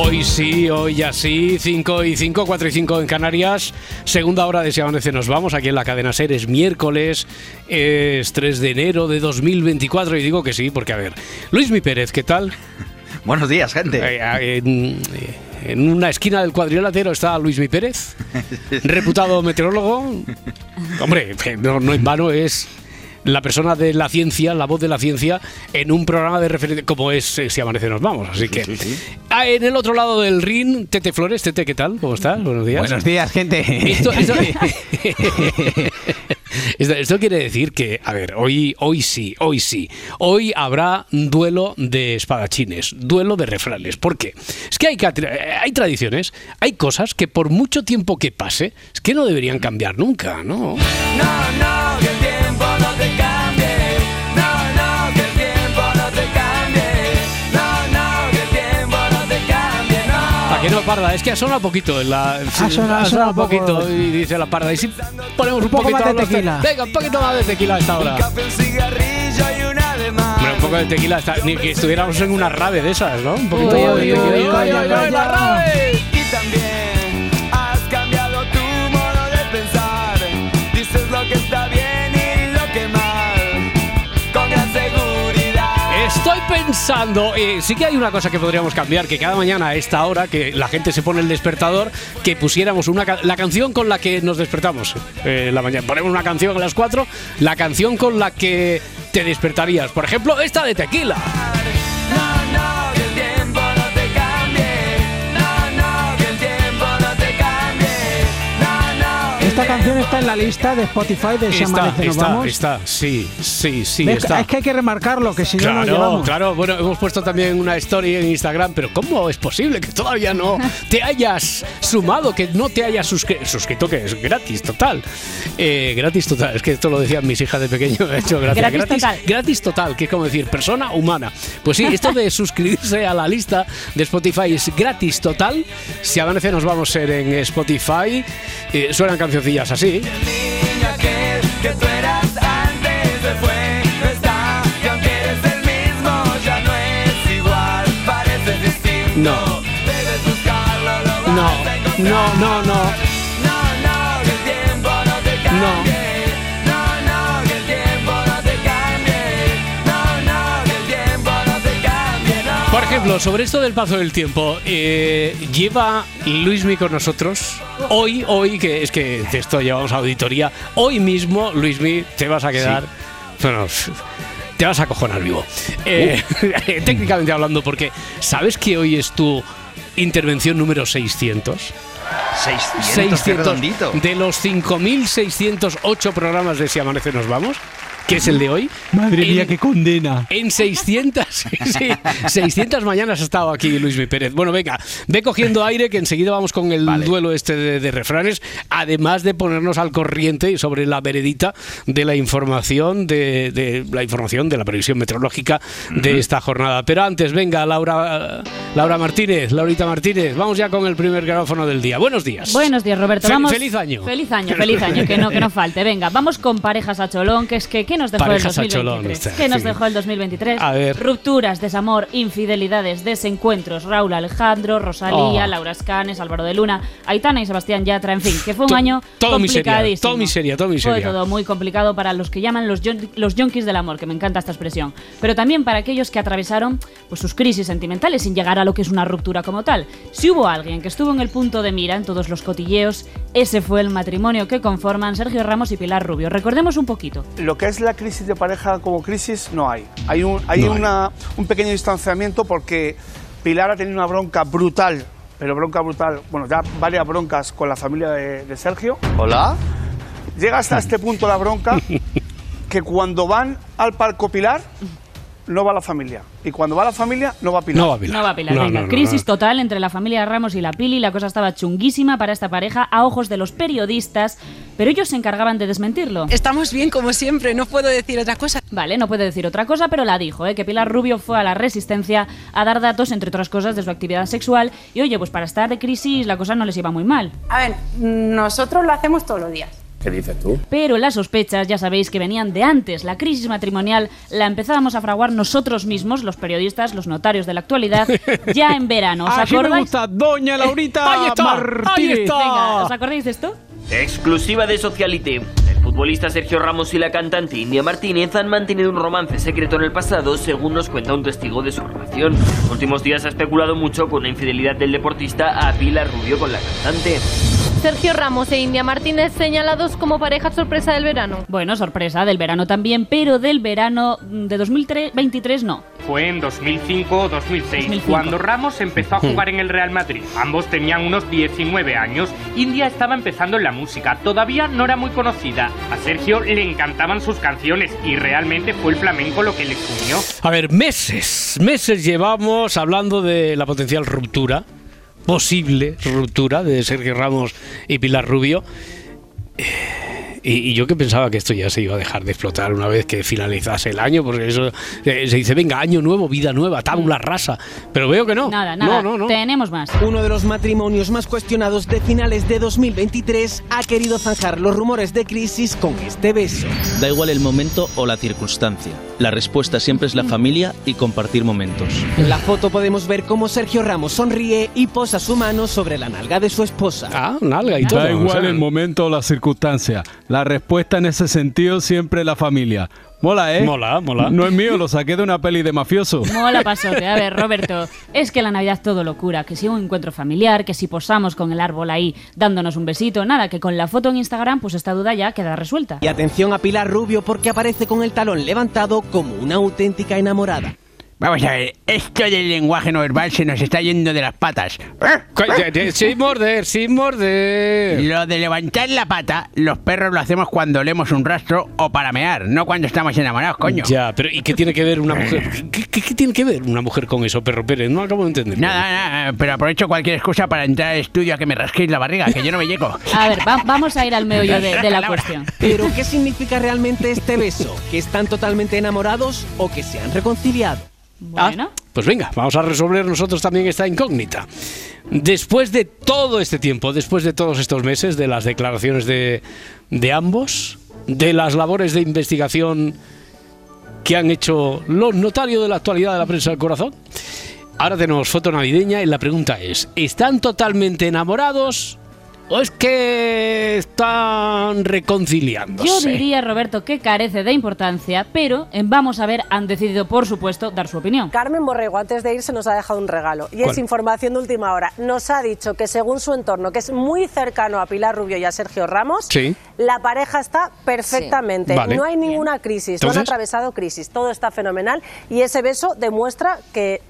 Hoy sí, hoy ya sí, 5 y 5, 4 y 5 en Canarias. Segunda hora de Si Amanece Nos Vamos, aquí en la cadena Ser. Es miércoles, es 3 de enero de 2024 y digo que sí, porque a ver, Luis Mi Pérez, ¿qué tal? Buenos días, gente. Eh, en, en una esquina del cuadrilátero está Luis Mi Pérez, reputado meteorólogo. Hombre, no, no en vano es la persona de la ciencia, la voz de la ciencia, en un programa de referencia como es eh, Si Amanece Nos Vamos. Así que. Sí, sí. Ah, en el otro lado del ring, Tete Flores. Tete, ¿qué tal? ¿Cómo estás? Buenos días. Buenos días, gente. Esto, esto- esto- esto quiere decir que, a ver, hoy, hoy sí, hoy sí. Hoy habrá duelo de espadachines, duelo de refranes. ¿Por qué? Es que hay, ca- hay tradiciones, hay cosas que por mucho tiempo que pase, es que no deberían cambiar nunca, ¿no? No, no, No. ¿A que no, Parda? Es que ha sonado poquito. En la, Ha sonado- ha sonado un poquito, poco. y dice la Parda. Y si ponemos un, poquito más de tequila. Venga, un poquito más de tequila a esta hora. Un café, un cigarrillo y una de más. Hombre, un poco de tequila, está- ni que estuviéramos en una rave de esas, ¿no? Un poquito Uy, de tequila. la rave. Y también has cambiado tu modo de pensar. Dices lo que está bien Estoy pensando, eh, sí que hay una cosa que podríamos cambiar, que cada mañana a esta hora, que la gente se pone el despertador, que pusiéramos una la canción con la que nos despertamos eh, en la mañana. Ponemos una canción a las 4, la canción con la que te despertarías. Por ejemplo, esta de tequila. No, no, que el tiempo no te cambie. No, no, que el tiempo no te cambie. No, no. que el Esta canción está en la lista de Spotify de Si Está, Amanece Nos está, Vamos. está, sí, sí, sí, Ves, está. Es que hay que remarcarlo, que si no nos Claro, llevamos. claro. Bueno, hemos puesto también una story en Instagram, pero ¿cómo es posible que todavía no te hayas sumado, que no te hayas suscri- suscrito, que es gratis total? Eh, gratis total, es que esto lo decían mis hijas de pequeño, de hecho, gracias. Gratis total. Gratis total, que es como decir persona humana. Pues sí, esto de suscribirse a la lista de Spotify es gratis total. Si amanece nos vamos a ser en Spotify. Eh, suenan cancioncillas así. niño aquel que tú eras el tiempo no te cambie. No. Por ejemplo, sobre esto del paso del tiempo, eh, lleva Luismi con nosotros. Hoy, hoy, que es que de esto llevamos auditoría, hoy mismo, Luismi, te vas a quedar. Bueno, te vas a cojonar vivo. Eh, técnicamente hablando, porque ¿sabes que hoy es tu intervención número 600? 600, qué redondito. de los 5.608 programas de Si Amanece Nos Vamos, que es el de hoy. Madre mía, qué condena. en 600, sí, 600 mañanas ha estado aquí Luis Mi Pérez. Bueno, venga, ve cogiendo aire que enseguida vamos con el Vale. duelo este de, de refranes, además de ponernos al corriente sobre la veredita de la información de, de la información de la previsión meteorológica de esta jornada. Pero antes, venga, Laura, Laura Martínez, Laurita Martínez, vamos ya con el primer gráfono del día. Buenos días. Buenos días, Roberto. Vamos. feliz año. Feliz año, feliz año, que no, que no falte. Venga, vamos con parejas a cholón, que es que ¿qué nos dejó Parejas el cholón, 2023? está, ¿Qué nos dejó el 2023? A ver. Rupturas, desamor, infidelidades, desencuentros, Raúl Alejandro, Rosalía, Oh. Laura Escanes, Álvaro de Luna, Aitana y Sebastián Yatra, en fin, que fue un To- año todo miseria, complicadísimo. todo miseria, todo miseria. Fue todo muy complicado para los que llaman los, yon- los yonkis del amor, que me encanta esta expresión, pero también para aquellos que atravesaron pues, sus crisis sentimentales sin llegar a lo que es una ruptura como tal. Si hubo alguien que estuvo en el punto de mira en todos los cotilleos, ese fue el matrimonio que conforman Sergio Ramos y Pilar Rubio. Recordemos un poquito. lo que es la crisis de pareja como crisis no hay. Hay un, hay No hay. una- un pequeño distanciamiento porque Pilar ha tenido una bronca brutal, pero bronca brutal, bueno, ya varias broncas con la familia de, de Sergio. Hola. Llega hasta este punto la bronca que cuando van al palco Pilar, no va la familia. Y cuando va la familia, no va Pilar. No va a Pilar. No va Pilar, No, venga. no, no, Crisis no. total entre la familia Ramos y la Pili. La cosa estaba chunguísima para esta pareja a ojos de los periodistas, pero ellos se encargaban de desmentirlo. Estamos bien como siempre, no puedo decir otra cosa. Vale, no puede decir otra cosa, pero la dijo, ¿eh? que Pilar Rubio fue a la Resistencia a dar datos, entre otras cosas, de su actividad sexual. Y oye, pues para estar de crisis la cosa no les iba muy mal. A ver, nosotros lo hacemos todos los días. ¿Qué dices tú? Pero las sospechas, ya sabéis, que venían de antes. La crisis matrimonial la empezábamos a fraguar nosotros mismos, los periodistas, los notarios de la actualidad, ya en verano. ¿Os Así me acordáis? gusta, doña Laurita Ahí está, ahí Martínez. está. Venga, ¿os acordáis de esto? Exclusiva de Socialite. El futbolista Sergio Ramos y la cantante India Martínez han mantenido un romance secreto en el pasado, según nos cuenta un testigo de su relación. Los últimos días ha especulado mucho con la infidelidad del deportista a Pilar Rubio con la cantante. Sergio Ramos e India Martínez señalados como pareja sorpresa del verano. Bueno, sorpresa, del verano también, pero del verano de 2023 no. Fue en 2005 o 2006, 2005. cuando Ramos empezó a jugar en el Real Madrid. Ambos tenían unos 19 años. India estaba empezando en la música, todavía no era muy conocida. A Sergio le encantaban sus canciones y realmente fue el flamenco lo que les unió. A ver, meses, meses llevamos hablando de la potencial ruptura, posible ruptura de Sergio Ramos y Pilar Rubio. Eh, Y, y yo que pensaba que esto ya se iba a dejar de explotar una vez que finalizase el año, porque eso eh, se dice, venga, año nuevo, vida nueva, tabula rasa. Pero veo que no. Nada, nada. No, no, no. Tenemos más. Uno de los matrimonios más cuestionados de finales de 2023 ha querido zanjar los rumores de crisis con este beso. Da igual el momento o la circunstancia. La respuesta siempre es la familia y compartir momentos. En la foto podemos ver cómo Sergio Ramos sonríe y posa su mano sobre la nalga de su esposa. Ah, nalga y todo. Da o igual sea. el momento o la circunstancia. La respuesta en ese sentido siempre es la familia. Mola, ¿eh? Mola, mola. No es mío, lo saqué de una peli de mafioso. Mola pasote. A ver, Roberto, es que la Navidad todo locura. Que si un encuentro familiar, que si posamos con el árbol ahí dándonos un besito, nada, que con la foto en Instagram, pues esta duda ya queda resuelta. Y atención a Pilar Rubio porque aparece con el talón levantado como una auténtica enamorada. Vamos a ver, esto del lenguaje no verbal se nos está yendo de las patas. Sin morder, sin morder. Lo de levantar la pata, los perros lo hacemos cuando olemos un rastro o para mear, no cuando estamos enamorados, coño. Ya, pero ¿y qué tiene que ver una mujer? ¿Qué, qué- qué tiene que ver una mujer con eso, perro Pérez? No acabo de entender. Nada, nada, pero aprovecho cualquier excusa para entrar al estudio a que me rasquéis la barriga, que yo no me llego. A ver, va- vamos a ir al meollo de, de la cuestión. Pero ¿qué significa realmente este beso? ¿Que están totalmente enamorados o que se han reconciliado? Bueno. Pues venga, vamos a resolver nosotros también esta incógnita. Después de todo este tiempo, después de todos estos meses, de las declaraciones de, de ambos, de las labores de investigación que han hecho los notarios de la actualidad de la prensa del corazón, ahora tenemos foto navideña y la pregunta es, ¿están totalmente enamorados o es que están reconciliándose? Yo diría, Roberto, que carece de importancia, pero en Vamos a ver han decidido, por supuesto, dar su opinión. Carmen Borrego, antes de irse, nos ha dejado un regalo. Y ¿Cuál? es información de última hora. Nos ha dicho que según su entorno, que es muy cercano a Pilar Rubio y a Sergio Ramos, Sí. la pareja está perfectamente. Sí. Vale. No hay ninguna crisis, no han atravesado crisis. Todo está fenomenal. Y ese beso demuestra que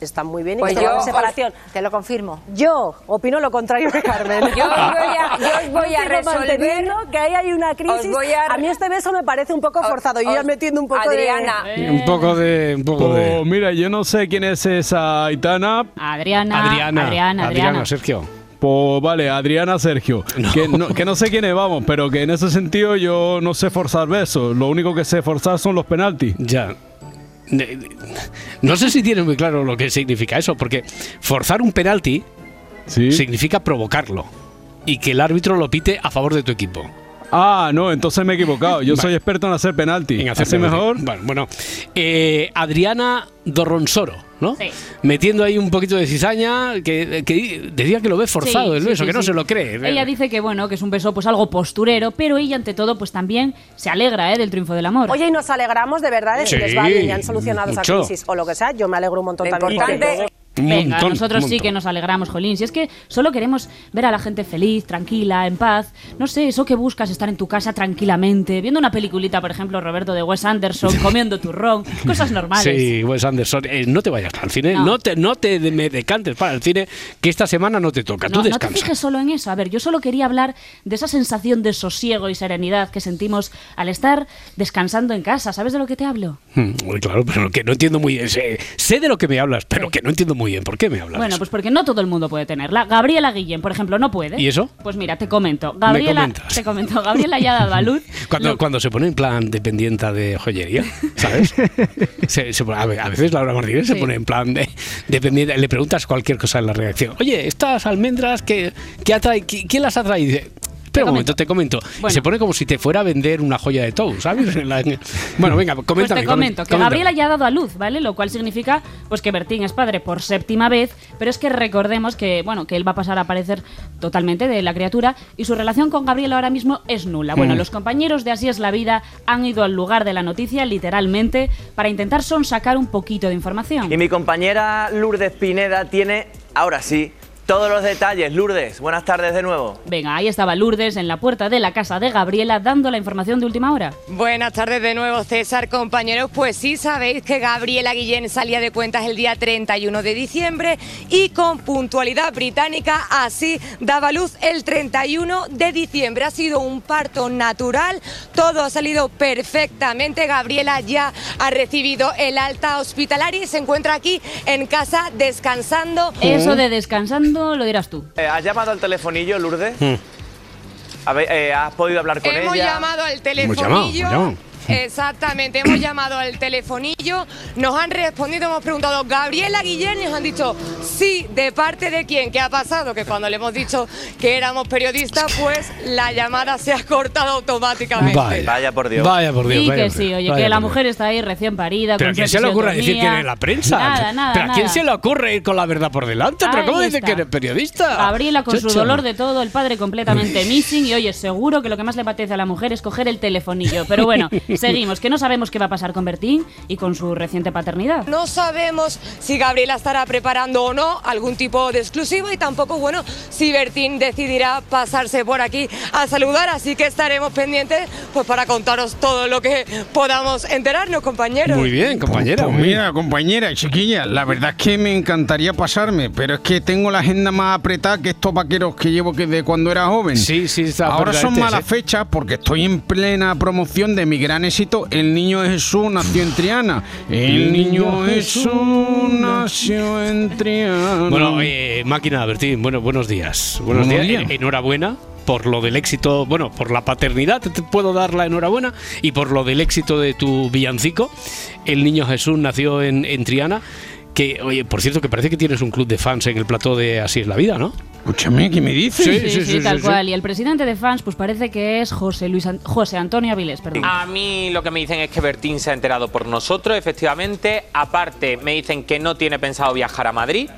están muy bien y Pues que yo hay separación. Te lo confirmo. Yo opino lo contrario que Carmen. Yo os voy a- yo os voy a resolver- que ahí hay una crisis. Voy a- mí este beso me parece un poco forzado. Yo ya metiendo un poco Adriana. de... Un poco de... Un poco de... Pues mira, yo no sé quién es esa Aitana. Adriana, Adriana, Adriana, Adriana. Sergio. Pues vale, Adriana Sergio. Que, no, que no sé quiénes vamos, pero que en ese sentido yo no sé forzar besos. Lo único que sé forzar son los penaltis. Ya. No sé si tienen muy claro lo que significa eso, porque forzar un penalti significa provocarlo y que el árbitro lo pite a favor de tu equipo. Ah, no, entonces me he equivocado. Yo Vale. soy experto en hacer penalti. En hacer ¿Así penalti. mejor? Bueno, bueno. Eh, Adriana Dorronsoro, ¿no? Sí. Metiendo ahí un poquito de cizaña, que, que decía que lo ve forzado Sí, el beso, sí, que no sí. se lo cree. Ella dice que bueno, que es un beso pues algo posturero, pero ella ante todo pues también se alegra ¿eh? del triunfo del amor. Oye, y nos alegramos de verdad de que les va bien y han solucionado mucho. esa crisis o lo que sea. Yo me alegro un montón Lo también. importante- porque- Un Venga, montón, nosotros sí que nos alegramos, Jolín. Si es que solo queremos ver a la gente feliz, tranquila, en paz. No sé, eso que buscas, estar en tu casa tranquilamente, viendo una peliculita, por ejemplo, Roberto de Wes Anderson, comiendo turrón, cosas normales. Sí, Wes Anderson, eh, no te vayas al cine, No. no, te, no te de- me decantes para el cine, que esta semana no te toca, No, tú no te descansa. fijes solo en eso. A ver, yo solo quería hablar de esa sensación de sosiego y serenidad que sentimos al estar descansando en casa. ¿Sabes de lo que te hablo? Hmm, muy claro, pero que no entiendo muy bien. Sé, sé de lo que me hablas, pero que no entiendo muy bien. ¿Por qué me hablas? Bueno, pues porque no todo el mundo puede tenerla. Gabriela Guillén, por ejemplo, no puede. ¿Y eso? Pues mira, te comento. Gabriela, te comento. Gabriela ya ha dado a luz. Cuando, cuando se pone en plan dependienta de joyería, ¿sabes? Se- se pone- a a veces Laura Martínez se pone en plan de dependiente, le preguntas cualquier cosa en la redacción. Oye, estas almendras, ¿qué, qué atrae, qui- ¿quién las atrae? Y dice, Espera un momento, te comento. Y Bueno. Se pone como si te fuera a vender una joya de Tou, ¿sabes? En la- bueno, venga, Pues coméntame. te comento que. Gabriela ya ha dado a luz, ¿vale? Lo cual significa pues que Bertín es padre por séptima vez, pero es que recordemos que, bueno, que él va a pasar a aparecer totalmente de la criatura y su relación con Gabriela ahora mismo es nula. Bueno, Mm. los compañeros de Así es la vida han ido al lugar de la noticia literalmente para intentar sonsacar un poquito de información. Y mi compañera Lourdes Pineda tiene, ahora sí, todos los detalles. Lourdes, buenas tardes de nuevo. Venga, ahí estaba Lourdes en la puerta de la casa de Gabriela dando la información de última hora. Buenas tardes de nuevo, César, compañeros. Pues sí sabéis que Gabriela Guillén salía de cuentas el día 31 de diciembre y con puntualidad británica así daba luz el 31 de diciembre. Ha sido un parto natural, todo ha salido perfectamente. Gabriela ya ha recibido el alta hospitalaria y se encuentra aquí en casa descansando. Eso de descansando lo dirás tú. Eh, ¿Has llamado al telefonillo, Lourdes? Hmm. A ver, eh, ¿Has podido hablar con Hemos ella? llamado al Hemos telefonillo. hemos llamado. Exactamente, hemos llamado al telefonillo, nos han respondido, hemos preguntado Gabriela Guillén y nos han dicho sí, ¿de parte de quién? ¿Qué ha pasado? Que cuando le hemos dicho que éramos periodistas, pues la llamada se ha cortado automáticamente. Vaya por Dios. Vaya por Dios. Sí vaya que por sí, Dios, oye, vaya que la por Dios. mujer está ahí recién parida. Pero ¿a con quién su se le ocurre decir que eres la prensa? Nada, nada, ¿Pero a quién nada. se le ocurre ir con la verdad por delante? ¿Pero Ahí cómo dice que eres periodista? Gabriela con su Chocho. dolor de todo, el padre completamente missing y oye, seguro que lo que más le apetece a la mujer es coger el telefonillo. Pero bueno, seguimos, que no sabemos qué va a pasar con Bertín y con su reciente paternidad. No sabemos si Gabriela estará preparando o no algún tipo de exclusivo y tampoco, bueno, si Bertín decidirá pasarse por aquí a saludar, así que estaremos pendientes pues para contaros todo lo que podamos enterarnos, compañeros. Muy bien, compañera. Pues muy bien. mira, compañera, chiquilla, la verdad es que me encantaría pasarme, pero es que tengo la agenda más apretada que estos vaqueros que llevo que de cuando era joven. Sí, sí, está Ahora son malas sí. fechas porque estoy en plena promoción de mi gran El Niño Jesús nació en Triana. El Niño Jesús nació en Triana. Bueno, eh, máquina Bertín, bueno, buenos días. Buenos, Buenos días. días. En- Enhorabuena por lo del éxito, bueno, por la paternidad, te puedo dar la enhorabuena, y por lo del éxito de tu villancico. El niño Jesús nació en, en Triana. Que, oye, por cierto, que parece que tienes un club de fans en el plató de Así es la vida, ¿no? Escúchame, ¿qué me dices? Sí, sí, tal cual. Y el presidente de fans, pues parece que es José Luis An- José Antonio Avilés, perdón. A mí lo que me dicen es que Bertín se ha enterado por nosotros, efectivamente. Aparte, me dicen que no tiene pensado viajar a Madrid,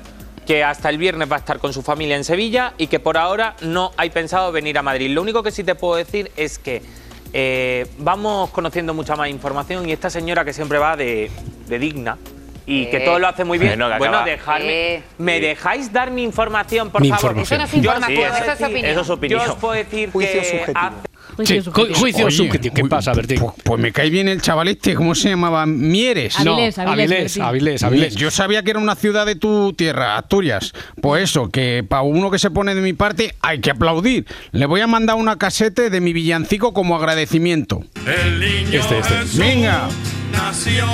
que hasta el viernes va a estar con su familia en Sevilla y que por ahora no hay pensado venir a Madrid. Lo único que sí te puedo decir es que eh, vamos conociendo mucha más información y esta señora que siempre va de, de digna y que todo lo hace muy bien. Bueno, que Bueno, acaba- dejarme. Eh. ¿Me dejáis dar mi información, por Mi favor? información. Eso no es información, puedo eso es opinión. Eso es opinión. Yo os puedo decir Juicio que subjetivo. hace- Sí, ju- juicio Oye, subjetivo. ¿Qué pasa, Bertín? Pues, pues me cae bien el chaval este, ¿cómo se llamaba? Mieres. Avilés, No, Avilés, Avilés. Avilés, Avilés. Yo sabía que era una ciudad de tu tierra, Asturias. Pues eso, que para uno que se pone de mi parte hay que aplaudir. Le voy a mandar una casete de mi villancico como agradecimiento. Este, este. Venga. Nació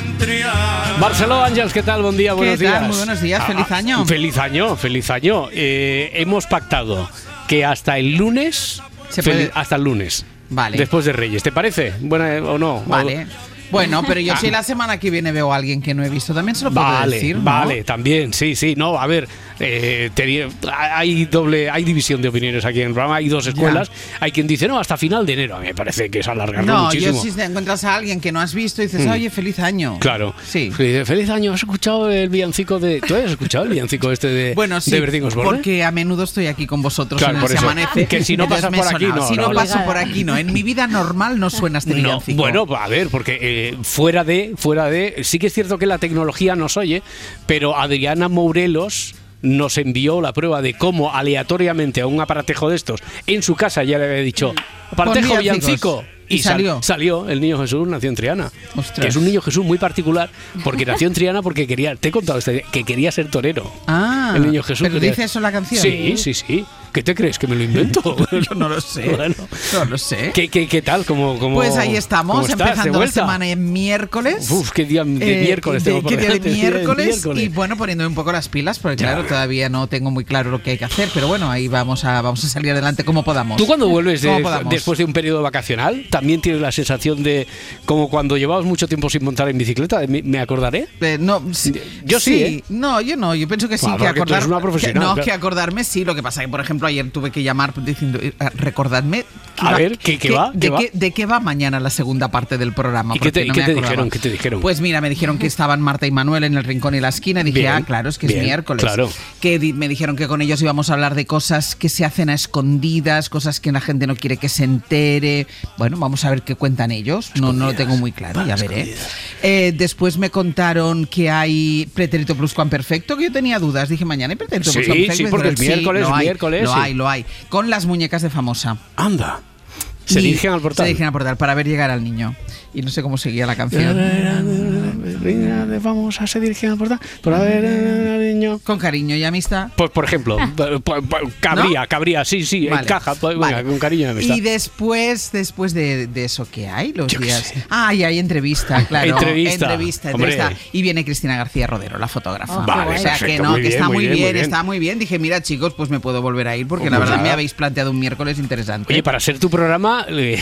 en Triana. Marcelo Ángels, ¿qué tal? Buen día, buenos tal? días. Muy buenos días, feliz Ah, año. Feliz año, feliz año. Eh, hemos pactado que hasta el lunes, Se puede- hasta el lunes, Vale. después de Reyes, ¿te parece? Buena o no? Vale. Bueno, pero yo Ah. si la semana que viene veo a alguien que no he visto, también se lo puedo Vale, decir, ¿no? vale, también, sí, sí. No, a ver, eh, tenía- hay doble, hay división de opiniones aquí en el programa, hay dos escuelas. Hay quien dice, no, hasta final de enero. A mí me parece que es alargarlo No, muchísimo. yo si te encuentras a alguien que no has visto y dices, Mm. oye, feliz año. Claro. Sí. Feliz, feliz año. ¿Has escuchado el villancico de. ¿Tú has escuchado el villancico este de, Bueno, sí, de porque a menudo estoy aquí con vosotros Claro, en el Se. Amanece. Que si no pasas por aquí, no, Si no, no, paso no. por aquí, no. En mi vida normal no suena este No, villancico. bueno, a ver, porque eh, fuera de, fuera de, sí que es cierto que la tecnología nos oye, pero Adriana Mourelos nos envió la prueba de cómo aleatoriamente a un aparatejo de estos en su casa ya le había dicho aparatejo Pon villancico. ¿Y sal- salió? salió el niño Jesús nació en Triana Ostras. que es un niño Jesús muy particular porque nació en Triana porque quería te he contado este, que quería ser torero Ah, el niño Jesús ¿Pero quería- dice eso la canción? sí sí sí ¿qué te crees que me lo invento? Yo no lo sé. Bueno. No lo sé. ¿Qué, qué, qué tal? ¿Cómo, cómo, Pues ahí estamos, empezando la semana en miércoles. Uf, qué día de Eh, miércoles de- tengo qué día de miércoles, miércoles. y bueno poniendo un poco las pilas porque Ya. claro todavía no tengo muy claro lo que hay que hacer pero bueno ahí vamos a vamos a salir adelante como podamos ¿Tú cuando vuelves de- después de un periodo vacacional también tienes la sensación de como cuando llevabas mucho tiempo sin montar en bicicleta? ¿Me, acordaré? Eh, no, Yo sí, ¿eh? No, yo no. Yo pienso que sí, Bueno, que acordar. que- no, claro. que acordarme sí. Lo que pasa que, por ejemplo, ayer tuve que llamar diciendo, eh, recordadme. A va- ver, ¿qué- qué va? ¿De ¿Qué va? qué, de qué va mañana la segunda parte del programa? ¿Y qué te, no te dijeron? ¿Qué te dijeron? Pues mira, me dijeron que estaban Marta y Manuel en el rincón y la esquina. Dije, Bien, ah, claro, es que bien, es miércoles. claro. Que di- me dijeron que con ellos íbamos a hablar de cosas que se hacen a escondidas, cosas que la gente no quiere que se entere. Bueno, vamos a ver qué cuentan ellos. No, no lo tengo muy claro, ya veré. Eh, después me contaron que hay pretérito pluscuamperfecto, que yo tenía dudas. Dije, mañana hay pretérito Sí, pluscuamperfecto. sí, porque es miércoles, hay, miércoles, Lo sí. hay, lo hay. Con las muñecas de famosa. Anda. Se Y dirigen al portal. Se dirigen al portal para ver llegar al niño. Y no sé cómo seguía la canción. Vamos a se dirigen al portal para ver al niño. Con cariño y amistad. Pues por ejemplo, p- cabría, cabría, sí, sí, Vale. encaja, pues, venga, Vale. con cariño y amistad. Y después, después de, de eso, ¿qué hay? Los días. Ah, y hay entrevista, claro. Entrevista. Entrevista. Y viene Cristina García Rodero, la fotógrafa. Oh, Vale, o sea que no, que bien, está muy bien, bien, muy bien. está muy bien. Dije, mira, chicos, pues me puedo volver a ir porque la verdad nada. me habéis planteado un miércoles interesante. Oye, para ser tu programa, eh,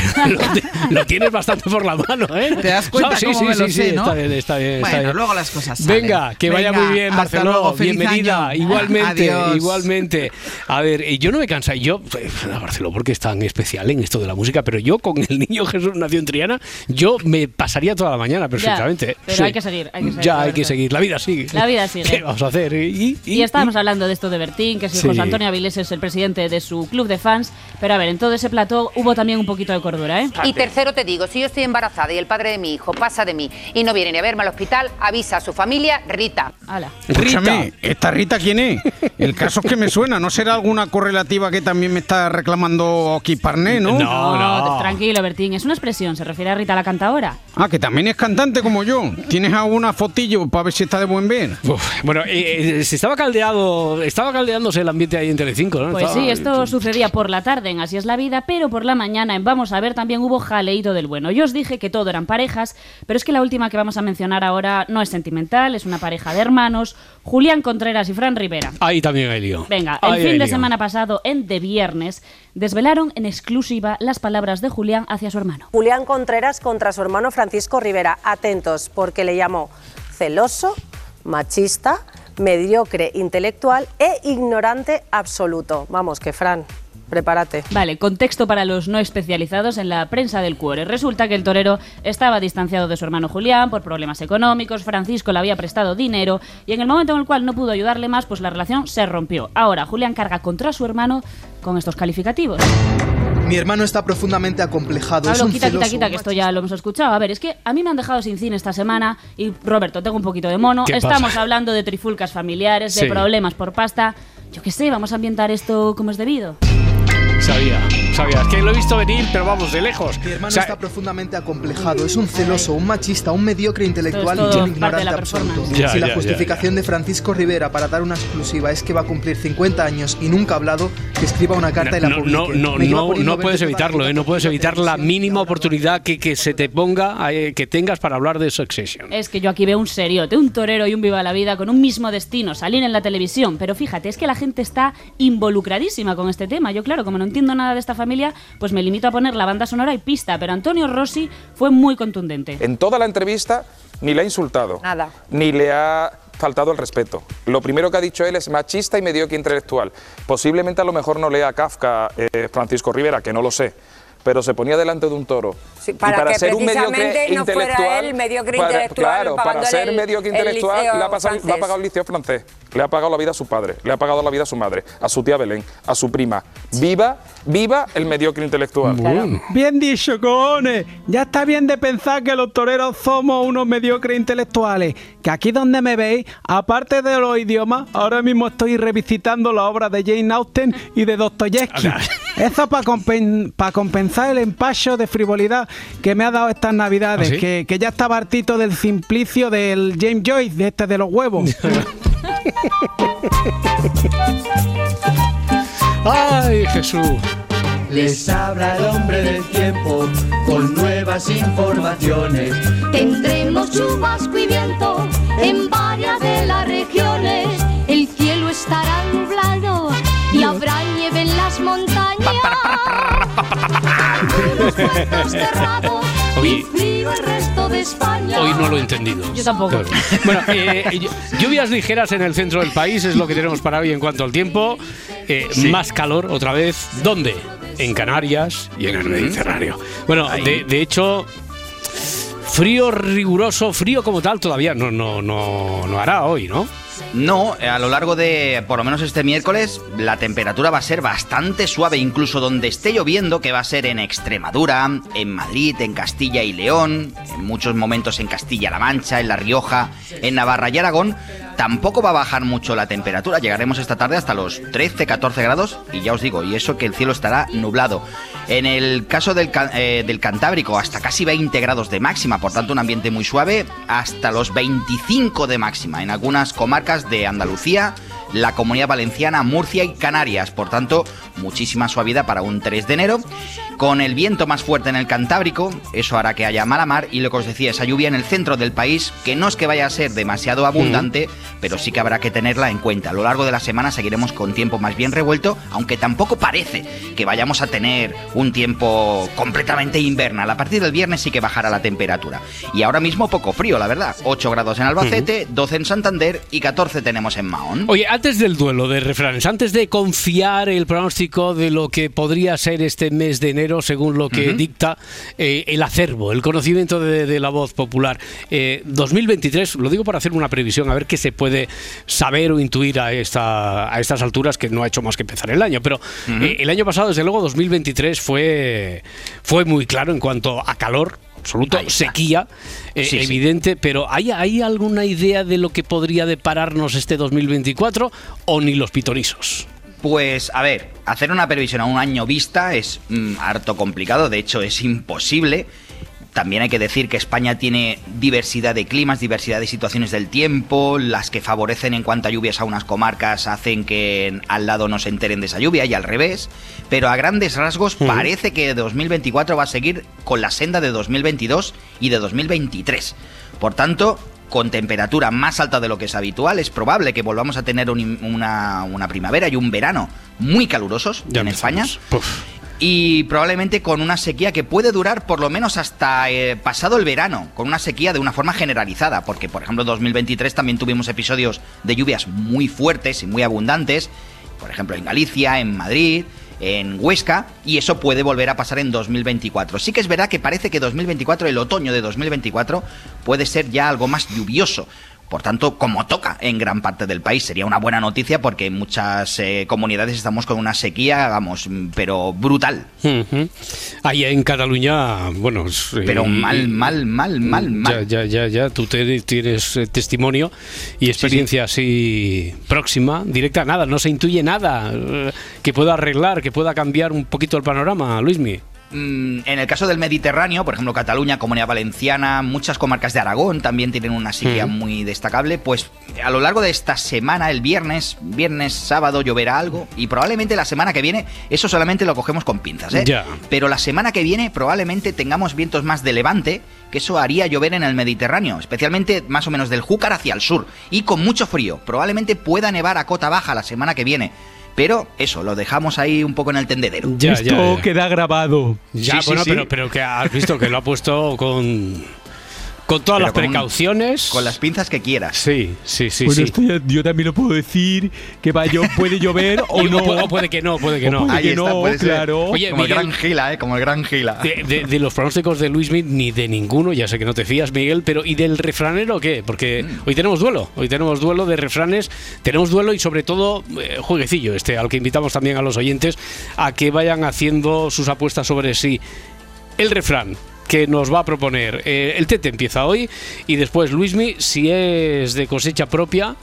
lo, tienes bastante por la mano, ¿eh? ¿Te das cuenta No, sí, cómo sí, me lo sí, sé, sí, no? Está bien, está bien. Está Bueno, bien. luego las cosas salen. Venga, que vaya muy bien, Barcelona. Bienvenida. año. Igualmente, Adiós. igualmente. A ver, eh, yo no me cansa, yo, eh, a Barcelona, porque es tan especial en esto de la música, pero yo con el niño Jesús nació en Triana, yo me pasaría toda la mañana perfectamente. ¿eh? pero Sí. hay que seguir, hay que seguir, Ya hay que seguir, la vida sigue. La vida sigue. ¿Qué vamos a hacer? Y, y- Y estábamos hablando de esto de Bertín, que si Sí. José Antonio Avilés es el presidente de su club de fans. Pero a ver, en todo ese plató hubo también un poquito de cordura, ¿eh? Y tercero te digo, si yo estoy embarazada y el padre de mi hijo pasa de mí y no viene ni a verme al hospital, avisa a su familia, Rita. Escúchame, ¿esta Rita quién es? El caso es que me suena, ¿no será alguna correlativa que también me está reclamando aquí Parné, no? No, tranquilo, Bertín. Es una expresión, se refiere a Rita la cantadora. Ah, que también es cantante como yo. ¿Tienes alguna fotillo para ver si está de buen ver? Uf, bueno, eh, eh, se estaba caldeado, estaba caldeándose el ambiente ahí en Telecinco, ¿no? Pues Estaba- sí, esto sucedía por la tarde en Así es la vida, pero por la mañana en Vamos a ver también hubo jaleíto del bueno. Yo os dije que todo eran parejas, pero es que la última que vamos a mencionar ahora no es sentimental, es una pareja de hermanos, Julián Contreras y Fran Rivera. Ahí también hay lío. Venga, el Ahí fin hay de lío. semana pasado, en De Viernes, desvelaron en exclusiva las palabras de Julián hacia su hermano. Julián Contreras contra su hermano Francisco Rivera. Atentos, porque le llamó celoso, machista, mediocre intelectual e ignorante absoluto. Vamos, que Fran, prepárate. Vale, contexto para los no especializados en la prensa del cuore. Resulta que el torero estaba distanciado de su hermano Julián por problemas económicos, Francisco le había prestado dinero y en el momento en el cual no pudo ayudarle más, pues la relación se rompió. Ahora, Julián carga contra su hermano con estos calificativos. Mi hermano está profundamente acomplejado. es Pablo, un quita, quita, celoso, quita, que esto ya lo hemos escuchado. A ver, es que a mí me han dejado sin cine esta semana y Roberto, tengo un poquito de mono. ¿Qué Estamos pasa? hablando de trifulcas familiares, de Sí. problemas por pasta. Yo qué sé, vamos a ambientar esto como es debido. Sabía, sabía. Es que lo he visto venir, pero vamos, de lejos. Mi hermano O sea, está profundamente acomplejado. Es un celoso, un machista, un mediocre intelectual y un ignorante absoluto. Ya, si la ya, ya, justificación de Francisco Rivera para dar una exclusiva es que va a cumplir 50 años y nunca ha hablado, que escriba una carta y la no, publique. no, no, no, poniendo no puedes evitarlo, ¿eh? no puedes evitar la mínima oportunidad que, que se te ponga, eh, que tengas para hablar de Succession. Es que yo aquí veo un seriote, un torero y un viva la vida con un mismo destino, salir en la televisión. Pero fíjate, es que la gente está involucradísima con este tema. Yo, claro, como no entiendo nada de esta familia, pues me limito a poner la banda sonora y pista. Pero Antonio Rossi fue muy contundente. En toda la entrevista ni le ha insultado, Nada. ni le ha faltado el respeto. Lo primero que ha dicho él es machista y mediocre intelectual. Posiblemente a lo mejor no lea a Kafka eh, Francisco Rivera, que no lo sé. Pero se ponía delante de un toro. Sí, para y para que ser un mediocre precisamente no fuera intelectual, él mediocre para- intelectual claro, para ser el- mediocre el intelectual le ha, pasado- le ha pagado el liceo francés, le ha pagado la vida a su padre, le ha pagado la vida a su madre, a su tía Belén, a su prima. Viva, viva el mediocre intelectual. Bien dicho, cojones. Ya está bien de pensar que los toreros somos unos mediocres intelectuales. Que aquí donde me veis, aparte de los idiomas, ahora mismo estoy revisitando la obra de Jane Austen y de Dostoyevsky. Eso para compensar el empacho de frivolidad que me ha dado estas navidades. ¿Ah, sí? que, que ya estaba hartito del simplicio del James Joyce, de este de los huevos. Ay, Jesús. Les habla el hombre del tiempo con nuevas informaciones. Tendremos chubasco y viento en varias de las regiones. El cielo estará nublado y habrá nieve en las montañas. Oye. Hoy no lo he entendido. Yo tampoco. Claro. Bueno, eh, ll- lluvias ligeras en el centro del país es lo que tenemos para hoy en cuanto al tiempo. Eh, Más calor otra vez. ¿Dónde? En Canarias y en el Mediterráneo. Bueno, de, de hecho, frío riguroso, frío como tal todavía no, no, no, no hará hoy, ¿no? No, eh, a lo largo de por lo menos este miércoles la temperatura va a ser bastante suave, incluso donde esté lloviendo, que va a ser en Extremadura, en Madrid, en Castilla y León, en muchos momentos en Castilla-La Mancha, en La Rioja, en Navarra y Aragón. Tampoco va a bajar mucho la temperatura, llegaremos esta tarde hasta los 13-14 grados y ya os digo, y eso que el cielo estará nublado. En el caso del, eh, del Cantábrico, hasta casi 20 grados de máxima, por tanto un ambiente muy suave, hasta los 25 de máxima en algunas comarcas de Andalucía, la Comunidad Valenciana, Murcia y Canarias. Por tanto, muchísima suavidad para un 3 de enero. Con el viento más fuerte en el Cantábrico, eso hará que haya mala mar y lo que os decía, esa lluvia en el centro del país, que no es que vaya a ser demasiado abundante, pero sí que habrá que tenerla en cuenta. A lo largo de la semana seguiremos con tiempo más bien revuelto, aunque tampoco parece que vayamos a tener un tiempo completamente invernal. A partir del viernes sí que bajará la temperatura. Y ahora mismo poco frío, la verdad. 8 grados en Albacete, 12 en Santander y 14 tenemos en Mahón. Oye, antes del duelo de refranes, antes de confiar el pronóstico de lo que podría ser este mes de enero, según lo que dicta eh, el acervo, el conocimiento de, de la voz popular, eh, 2023, lo digo para hacer una previsión, a ver qué se puede saber o intuir a, esta, a estas alturas, que no ha hecho más que empezar el año. Pero eh, el año pasado, desde luego, 2023 fue, fue muy claro en cuanto a calor. Absoluto, sequía, eh, Sí, sí. evidente, pero ¿hay, ¿hay alguna idea de lo que podría depararnos este 2024 o ni los pitonisos? Pues a ver, hacer una previsión a un año vista es mm, harto complicado, de hecho es imposible. También hay que decir que España tiene diversidad de climas, diversidad de situaciones del tiempo, las que favorecen en cuanto a lluvias a unas comarcas hacen que al lado no se enteren de esa lluvia y al revés, pero a grandes rasgos parece que 2024 va a seguir con la senda de 2022 y de 2023. Por tanto, con temperatura más alta de lo que es habitual, es probable que volvamos a tener un- una, una primavera y un verano muy calurosos en España. Y probablemente con una sequía que puede durar por lo menos hasta eh, pasado el verano, con una sequía de una forma generalizada, porque por ejemplo en 2023 también tuvimos episodios de lluvias muy fuertes y muy abundantes, por ejemplo en Galicia, en Madrid, en Huesca, y eso puede volver a pasar en 2024. Sí que es verdad que parece que 2024, el otoño de 2024, puede ser ya algo más lluvioso. Por tanto, como toca en gran parte del país, sería una buena noticia porque en muchas eh, comunidades estamos con una sequía, vamos, mm, pero brutal. Ujú. Ahí en Cataluña, bueno. eh, Pero mal, mal, mal, mal, mal. Ya, ya, ya, ya. Tú te- tienes eh, testimonio y experiencia así próxima, directa, nada, no se intuye nada eh, que pueda arreglar, que pueda cambiar un poquito el panorama, Luismi. Mm, En el caso del Mediterráneo, por ejemplo, Cataluña, Comunidad Valenciana, muchas comarcas de Aragón también tienen una sequía muy destacable. Pues a lo largo de esta semana, el viernes, viernes, sábado, lloverá algo. Y probablemente la semana que viene, eso solamente lo cogemos con pinzas, ¿eh? Pero la semana que viene probablemente tengamos vientos más de levante, que eso haría llover en el Mediterráneo, especialmente más o menos del Júcar hacia el sur. Y con mucho frío. Probablemente pueda nevar a cota baja la semana que viene. Pero eso, lo dejamos ahí un poco en el tendedero. Ya, ya, ya. queda grabado. Ya, Sí, sí, bueno, sí. Pero, pero que has visto que lo ha puesto con Con todas Pero las con un- precauciones. Con las pinzas que quieras. Sí, sí, sí, Bueno, sí. esto ya- yo también lo puedo decir, que va, yo, puede llover o Y no. puede- o puede que no, puede que no. puede Ahí que está, no, puede ser. claro. Oye, como Miguel- el gran Gila, ¿eh? Como el gran Gila. De, de- de los pronósticos de Luismi, ni de ninguno, ya sé que no te fías, Miguel, pero ¿y del refranero qué? Porque Mm. hoy tenemos duelo, hoy tenemos duelo de refranes, tenemos duelo y sobre todo eh, jueguecillo este, al que invitamos también a los oyentes a que vayan haciendo sus apuestas sobre sí. El refrán que nos va a proponer, eh, el Tete empieza hoy y después Luismi, si es de cosecha propia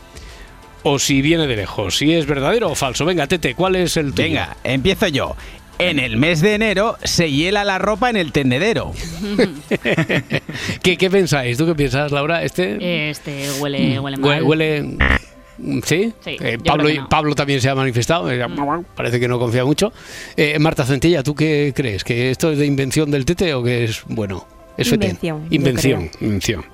o si viene de lejos, si es verdadero o falso. Venga, Tete, ¿cuál es el tuyo? Venga, empiezo yo. En el mes de enero se hiela la ropa en el tendedero. ¿Qué, ¿Qué pensáis? ¿Tú qué piensas, Laura? Este Este huele, huele Hue- mal. Huele. ¿Sí? Sí, Eh, Pablo, no. También se ha manifestado. eh, Parece que no confía mucho. Eh, Marta Centella, ¿tú qué crees? ¿Que esto es de invención del Tete o que es bueno? Es? Invención, Invención. Invención.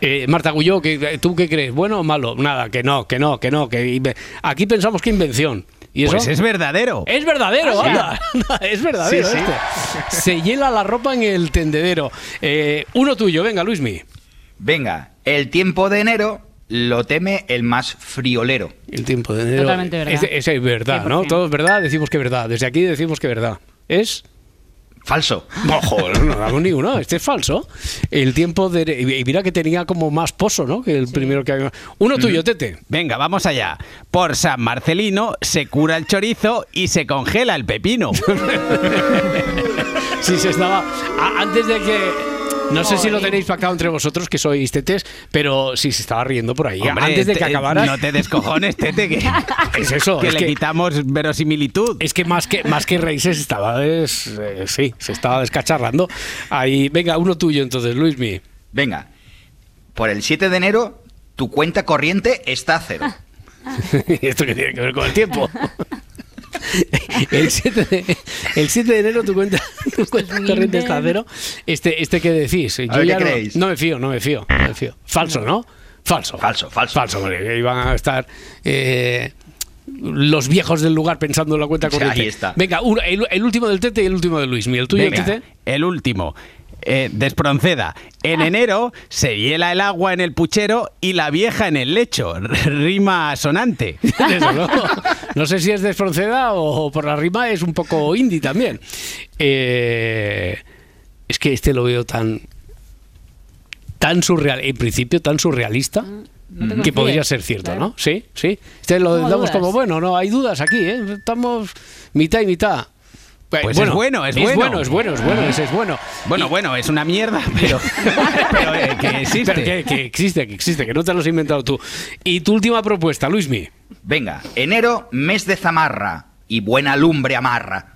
Eh, Marta Gulló, ¿qué- ¿tú qué crees? ¿Bueno o malo? Nada, que no, que no, que no. Que Aquí pensamos que invención. ¿Y eso? Pues es verdadero. Es verdadero, Ah, anda. es verdadero Sí, sí. este. Se hiela la ropa en el tendedero. Eh, uno tuyo, venga, Luismi. Venga, el tiempo de enero lo teme el más friolero. El tiempo de enero. Totalmente verdad. Ese, ese es verdad, ¿no? 100%. Todo es verdad, decimos que es verdad. Desde aquí decimos que es verdad. ¿Es? Falso. No, joder, no damos ni uno. Este es falso. El tiempo de. Y mira que tenía como más pozo, ¿no? Que el primero que había. Uno tuyo, Tete. Venga, vamos allá. Por San Marcelino se cura el chorizo y se congela el pepino. Sí, se estaba. antes de que. No sé si lo tenéis pactado entre vosotros, que sois tetes, pero sí se estaba riendo por ahí. Hombre, antes de que te- acabara. No te descojones, Tete, que, Es eso. que es le que- quitamos verosimilitud. Es que más que más que reírse se estaba des- eh, sí, se estaba descacharrando. Ahí, venga, uno tuyo entonces, Luismi. Venga, por el 7 de enero tu cuenta corriente está a cero. ¿Esto qué tiene que ver con el tiempo? El 7 de, el 7 de enero tu cuenta, tu cuenta corriente está a cero. Este, este que decís, yo ver, ya ¿qué no, creéis? no me fío, no me fío, no me fío. Falso, ¿no? Falso. Falso, falso. Falso, porque iban a estar eh, los viejos del lugar pensando en la cuenta corriente. ahí está. Venga, el, el último del Tete y el último de Luis. ¿El tuyo, Venga, Tete? el último. Eh, despronceda. En enero se hiela el agua en el puchero y la vieja en el lecho. Rima sonante. No sé si es de Fronceda o por la rima es un poco indie también. Eh, es que este lo veo tan tan surreal, en principio tan surrealista no te que podría ser cierto, claro. ¿no? Sí, sí. Este lo damos dudas. como bueno, no hay dudas aquí, ¿eh? Estamos mitad y mitad. Pues es bueno, es bueno. Es bueno, es bueno, es bueno, es bueno. Bueno, bueno, es una mierda, pero, pero eh, que existe. Pero que, que existe, que existe, que no te lo has inventado tú. Y tu última propuesta, Luismi. Venga, enero, mes de zamarra y buena lumbre amarra.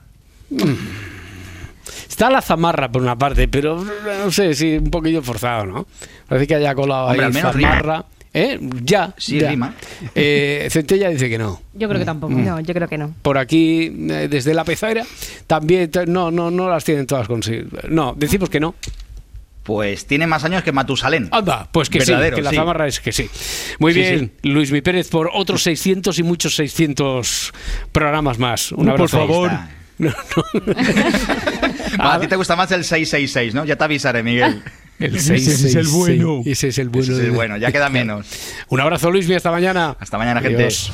Está la zamarra por una parte, pero no sé, sí, un poquillo forzado, ¿no? Parece que haya colado Hombre, ahí al menos zamarra. ¿Eh? Ya. Sí, ya. rima. Eh, Centella dice que no. Yo creo que tampoco. No, yo creo que no. Por aquí, eh, desde la pezadera, también, no, no, no las tienen todas consigo. No, decimos que no. Pues tiene más años que Matusalén. Anda, pues que Verdadero, sí, que la sí. zamarra es que sí. Muy Sí, bien, Luis Mi Pérez, por otros 600 y muchos 600 programas más. Un por abrazo. favor. No, no. Ah, a ti te gusta más el 666, ¿no? Ya te avisaré, Miguel. El Ese es el 666. bueno. Ese es el bueno. Ese es el bueno, ya queda menos. Un abrazo, Luis, hasta mañana. Hasta mañana, gente. Adiós.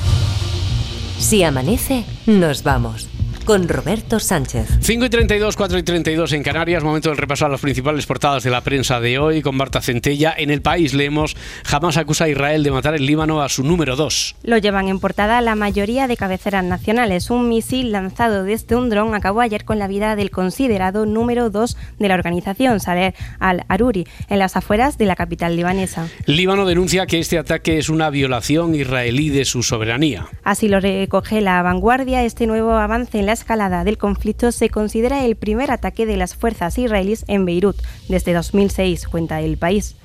Si amanece, nos vamos. Con Roberto Sánchez. 5 y 32, 4 y 32 en Canarias, momento del repaso a las principales portadas de la prensa de hoy con Marta Centella. En el país leemos, jamás acusa a Israel de matar el Líbano a su número 2. Lo llevan en portada la mayoría de cabeceras nacionales. Un misil lanzado desde un dron acabó ayer con la vida del considerado número 2 de la organización, Saleh al-Aruri, en las afueras de la capital libanesa. Líbano denuncia que este ataque es una violación israelí de su soberanía. Así lo recoge la vanguardia. Este nuevo avance en la escalada del conflicto se considera el primer ataque de las fuerzas israelíes en Beirut desde 2006, cuenta el país.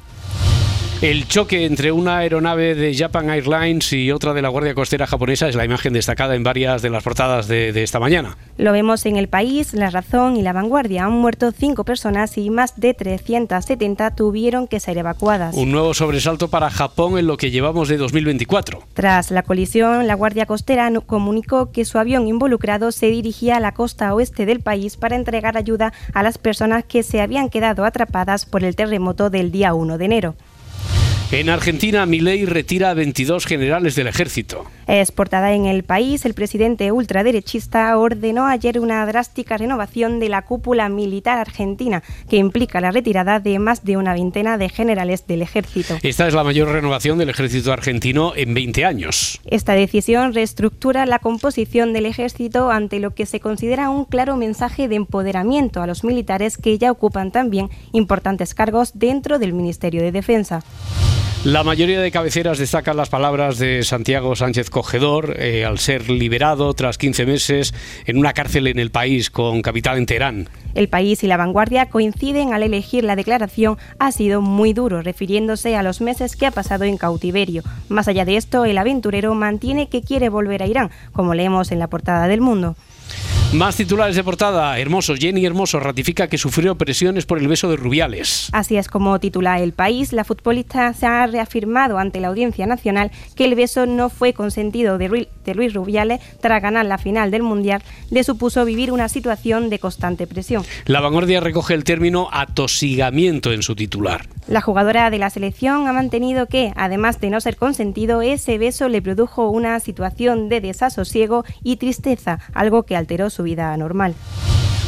El choque entre una aeronave de Japan Airlines y otra de la Guardia Costera japonesa es la imagen destacada en varias de las portadas de, de esta mañana. Lo vemos en El País, La Razón y La Vanguardia. Han muerto cinco personas y más de 370 tuvieron que ser evacuadas. Un nuevo sobresalto para Japón en lo que llevamos de 2024. Tras la colisión, la Guardia Costera comunicó que su avión involucrado se dirigía a la costa oeste del país para entregar ayuda a las personas que se habían quedado atrapadas por el terremoto del día 1 de enero. En Argentina, Milei retira a 22 generales del ejército. Es portada en el país, el presidente ultraderechista ordenó ayer una drástica renovación de la cúpula militar argentina, que implica la retirada de más de una veintena de generales del ejército. Esta es la mayor renovación del ejército argentino en 20 años. Esta decisión reestructura la composición del ejército ante lo que se considera un claro mensaje de empoderamiento a los militares que ya ocupan también importantes cargos dentro del Ministerio de Defensa. La mayoría de cabeceras destacan las palabras de Santiago Sánchez Cogedor eh, al ser liberado tras 15 meses en una cárcel en el país con capital en Teherán. El país y la vanguardia coinciden al elegir la declaración ha sido muy duro, refiriéndose a los meses que ha pasado en cautiverio. Más allá de esto, el aventurero mantiene que quiere volver a Irán, como leemos en la portada del mundo. Más titulares de portada. Hermoso. Jenny Hermoso ratifica que sufrió presiones por el beso de Rubiales. Así es como titula El País, la futbolista se ha reafirmado ante la Audiencia Nacional que el beso no fue consentido de, Ru- de Luis Rubiales tras ganar la final del Mundial, le supuso vivir una situación de constante presión. La vanguardia recoge el término atosigamiento en su titular. La jugadora de la selección ha mantenido que, además de no ser consentido, ese beso le produjo una situación de desasosiego y tristeza, algo que alteró su vida normal.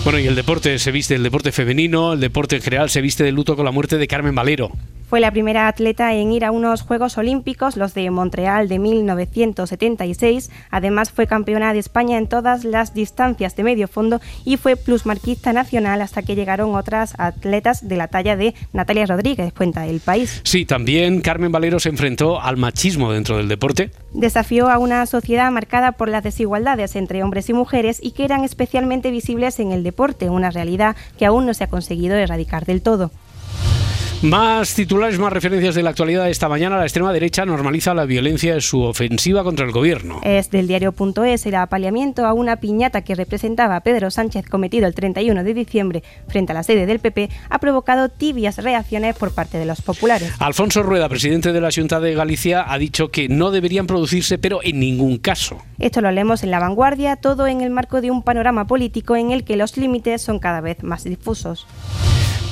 Bueno, y el deporte se viste, el deporte femenino, el deporte en general se viste de luto con la muerte de Carmen Valero. Fue la primera atleta en ir a unos Juegos Olímpicos, los de Montreal de 1976. Además fue campeona de España en todas las distancias de medio fondo y fue plusmarquista nacional hasta que llegaron otras atletas de la talla de Natalia Rodríguez, cuenta el país. Sí, también Carmen Valero se enfrentó al machismo dentro del deporte. Desafió a una sociedad marcada por las desigualdades entre hombres y mujeres y que eran especialmente visibles en el deporte, una realidad que aún no se ha conseguido erradicar del todo. Más titulares, más referencias de la actualidad de esta mañana. La extrema derecha normaliza la violencia en su ofensiva contra el gobierno. Es del diario.es el apaleamiento a una piñata que representaba a Pedro Sánchez cometido el 31 de diciembre frente a la sede del PP ha provocado tibias reacciones por parte de los populares. Alfonso Rueda, presidente de la Junta de Galicia, ha dicho que no deberían producirse, pero en ningún caso. Esto lo leemos en La Vanguardia, todo en el marco de un panorama político en el que los límites son cada vez más difusos.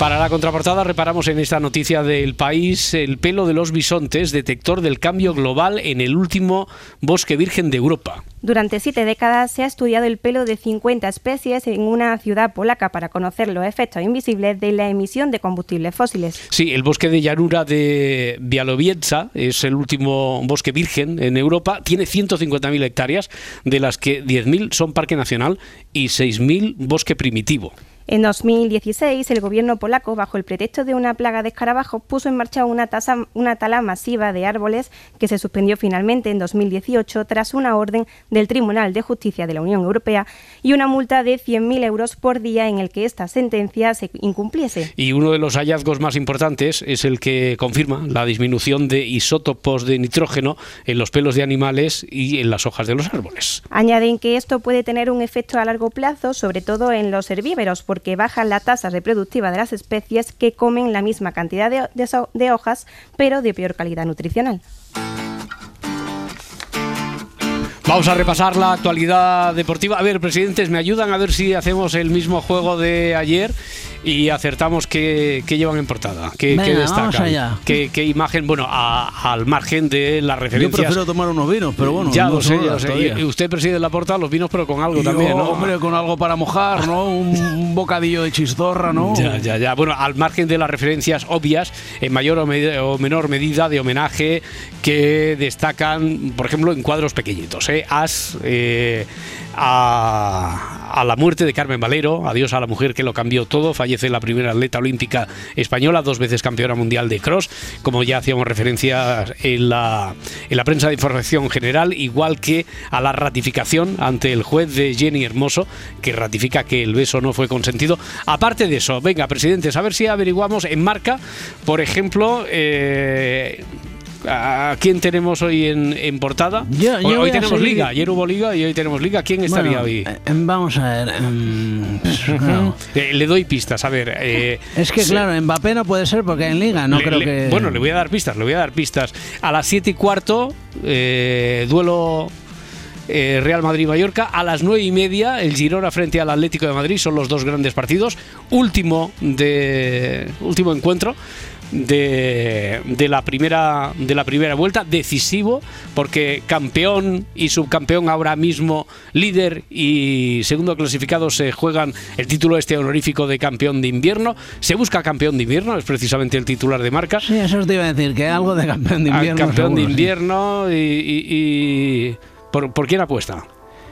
Para la contraportada reparamos en esta noticia del país el pelo de los bisontes, detector del cambio global en el último bosque virgen de Europa. Durante siete décadas se ha estudiado el pelo de 50 especies en una ciudad polaca para conocer los efectos invisibles de la emisión de combustibles fósiles. Sí, el bosque de llanura de Bialowieza es el último bosque virgen en Europa. Tiene 150.000 hectáreas, de las que 10.000 son parque nacional y 6.000 bosque primitivo. En 2016, el gobierno polaco, bajo el pretexto de una plaga de escarabajos, puso en marcha una, tasa- una tala masiva de árboles que se suspendió finalmente en 2018 tras una orden del Tribunal de Justicia de la Unión Europea y una multa de 100.000 euros por día en el que esta sentencia se incumpliese. Y uno de los hallazgos más importantes es el que confirma la disminución de isótopos de nitrógeno en los pelos de animales y en las hojas de los árboles. Añaden que esto puede tener un efecto a largo plazo, sobre todo en los herbívoros, porque baja la tasa reproductiva de las especies que comen la misma cantidad de, hojas, pero de peor calidad nutricional. Vamos a repasar la actualidad deportiva. A ver, presidentes, me ayudan a ver si hacemos el mismo juego de ayer y acertamos qué, qué llevan en portada, qué, qué Venga, destacan, vamos allá. qué, qué imagen, bueno, a- al margen de las Yo referencias. prefiero tomar unos vinos, pero bueno. ya no lo sé, ya sé. Y Usted preside la portada, los vinos, pero con algo Y también, yo, ¿no? Hombre, con algo para mojar, ¿no? Un, un bocadillo de chistorra, ¿no? Ya, ya, ya. Bueno, al margen de las referencias obvias, en mayor o, med- o menor medida de homenaje que destacan, por ejemplo, en cuadros pequeñitos. ¿eh? As eh, a, a la muerte de Carmen Valero, adiós a la mujer que lo cambió todo, fallece la primera atleta olímpica española, dos veces campeona mundial de cross, como ya hacíamos referencia en la, en la prensa de información general, igual que a la ratificación ante el juez de Jenny Hermoso, que ratifica que el beso no fue consentido. Aparte de eso, venga, presidentes, a ver si averiguamos en marca, por ejemplo, eh, ¿A quién tenemos hoy en, en portada? Yo- yo hoy tenemos liga, ayer hubo liga y hoy tenemos liga. ¿Quién estaría Bueno, hoy? eh, vamos a ver. em, claro. Eh, le doy pistas, a ver. eh, Es que se- claro, Mbappé no puede ser porque en Liga no le- creo le- que. Bueno, le voy a dar pistas, le voy a dar pistas. A las 7 y cuarto, eh, duelo Real Madrid-Mallorca. A las 9 y media, el Girona frente al Atlético de Madrid. Son los dos grandes partidos. Último, de, último encuentro. De, de la primera de la primera vuelta decisivo porque campeón y subcampeón ahora mismo líder y segundo clasificado se juegan el título este honorífico de campeón de invierno se busca campeón de invierno es precisamente el titular de marca Sí, eso te iba a decir, que algo de campeón de Ah, invierno. campeón de sí. invierno y, y- y- ¿por, por quién apuesta?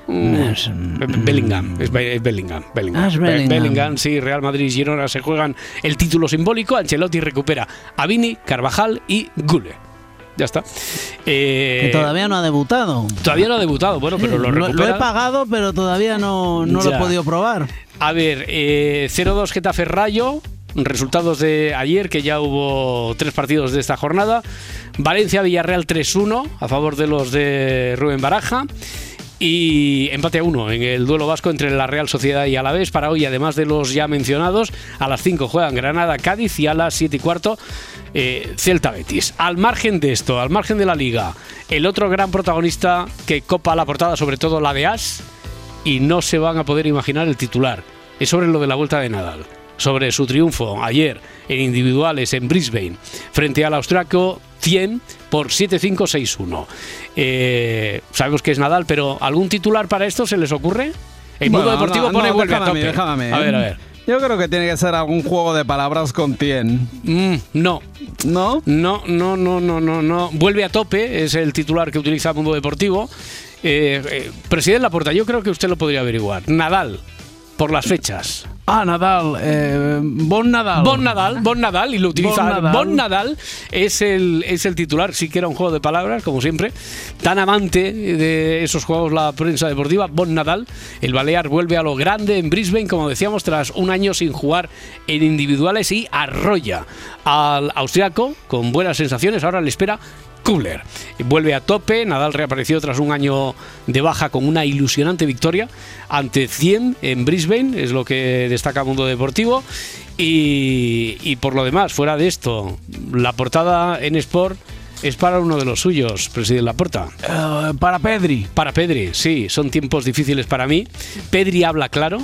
Es- Be- Bellingham, es, Be- es Bellingham, Bellingham. Ah, es Be- Bellingham. sí, Real Madrid y Girona se juegan el título simbólico. Ancelotti recupera a Vini, Carvajal y Gule. Ya está. Eh, Que todavía no ha debutado. todavía no ha debutado, bueno, pero lo lo, recupera. he pagado, pero todavía no, no lo he podido probar. A ver, eh, 0-2 Getafe Rayo. Resultados de ayer, que ya hubo tres partidos de esta jornada. Valencia Villarreal 3-1 a favor de los de Rubén Baraja. Y empate a uno en el duelo vasco entre la Real Sociedad y Alavés. Para hoy, además de los ya mencionados, a las 5 juegan Granada, Cádiz y a las 7 y cuarto eh, Celta Betis. Al margen de esto, al margen de la liga, el otro gran protagonista que copa la portada, sobre todo la de As, y no se van a poder imaginar el titular. Es sobre lo de la vuelta de Nadal, sobre su triunfo ayer en individuales en Brisbane frente al austriaco 100 por 7-5-6-1. Eh, sabemos que es Nadal, pero ¿algún titular para esto se les ocurre? El mundo Bueno, deportivo no, pone no, vuelve a tope. déjame A ver, a ¿eh? ver. Yo creo que tiene que ser algún juego de palabras con Tien. Mm, no. ¿No? No, no, no, no, no, no. Vuelve a tope, es el titular que utiliza Mundo Deportivo. Eh, eh, presidente Laporta, yo creo que usted lo podría averiguar. Nadal, por las fechas. Ah, Nadal. Eh, bon Nadal. Bon Nadal, Bon Nadal, y lo utiliza. Bon Nadal. Bon Nadal es el, es el titular, sí que era un juego de palabras, como siempre. Tan amante de esos juegos la prensa deportiva, Bon Nadal. El Balear vuelve a lo grande en Brisbane, como decíamos, tras un año sin jugar en individuales y arrolla al austriaco con buenas sensaciones. Ahora le espera Kubler. Vuelve a tope, Nadal reapareció tras un año de baja con una ilusionante victoria ante 100 en Brisbane, es lo que destaca Mundo Deportivo. Y, y por lo demás, fuera de esto, la portada en Sport es para uno de los suyos, presidente Laporta. Eh, para Pedri. Para Pedri, sí, son tiempos difíciles para mí. Pedri habla claro.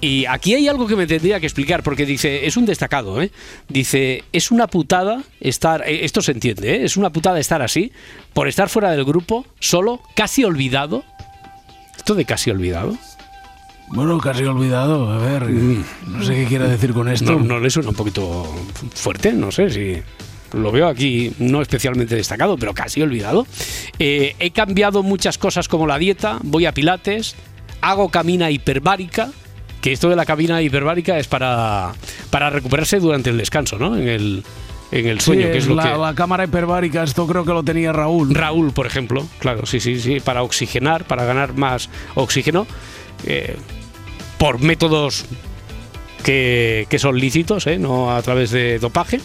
Y aquí hay algo que me tendría que explicar, porque dice, es un destacado, ¿eh? Dice, es una putada estar, eh, esto se entiende, ¿eh? es una putada estar así, por estar fuera del grupo, solo, casi olvidado. Esto de casi olvidado. Bueno, casi olvidado. A ver, no sé qué quiere decir con esto. No, no le suena un poquito fuerte, no sé si. Lo veo aquí no especialmente destacado, pero casi olvidado. Eh, he cambiado muchas cosas como la dieta, voy a pilates, hago camina hiperbárica, que esto de la cabina hiperbárica es para, para recuperarse durante el descanso, ¿no? En el, en el sueño, Sí, que es lo la, que... la cámara hiperbárica, esto creo que lo tenía Raúl. Raúl, por ejemplo, claro, sí, sí, sí, para oxigenar, para ganar más oxígeno, eh, por métodos que, que son lícitos, ¿eh? no a través de dopaje.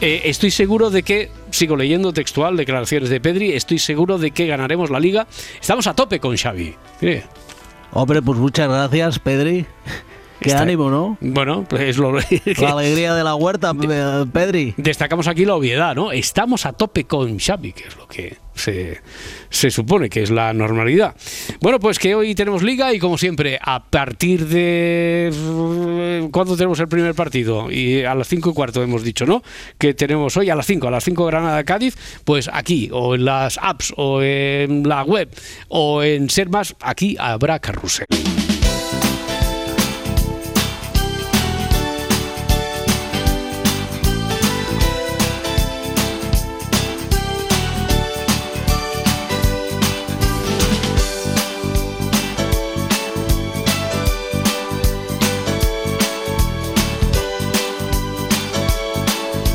Eh, estoy seguro de que, sigo leyendo textual, declaraciones de Pedri, estoy seguro de que ganaremos la liga. Estamos a tope con Xavi. Mire, Hombre, pues muchas gracias, Pedri. Qué Está- ánimo, ¿no? Bueno, pues es lo La alegría de la huerta, Pe- Pedri. Destacamos aquí la obviedad, ¿no? Estamos a tope con Xavi, que es lo que se, se supone que es la normalidad. Bueno, pues que hoy tenemos liga y como siempre, a partir de... ¿Cuándo tenemos el primer partido? Y a las 5 y cuarto hemos dicho, ¿no? Que tenemos hoy a las 5, a las 5 Granada-Cádiz, pues aquí, o en las apps, o en la web, o en Ser Más, aquí habrá carrusel.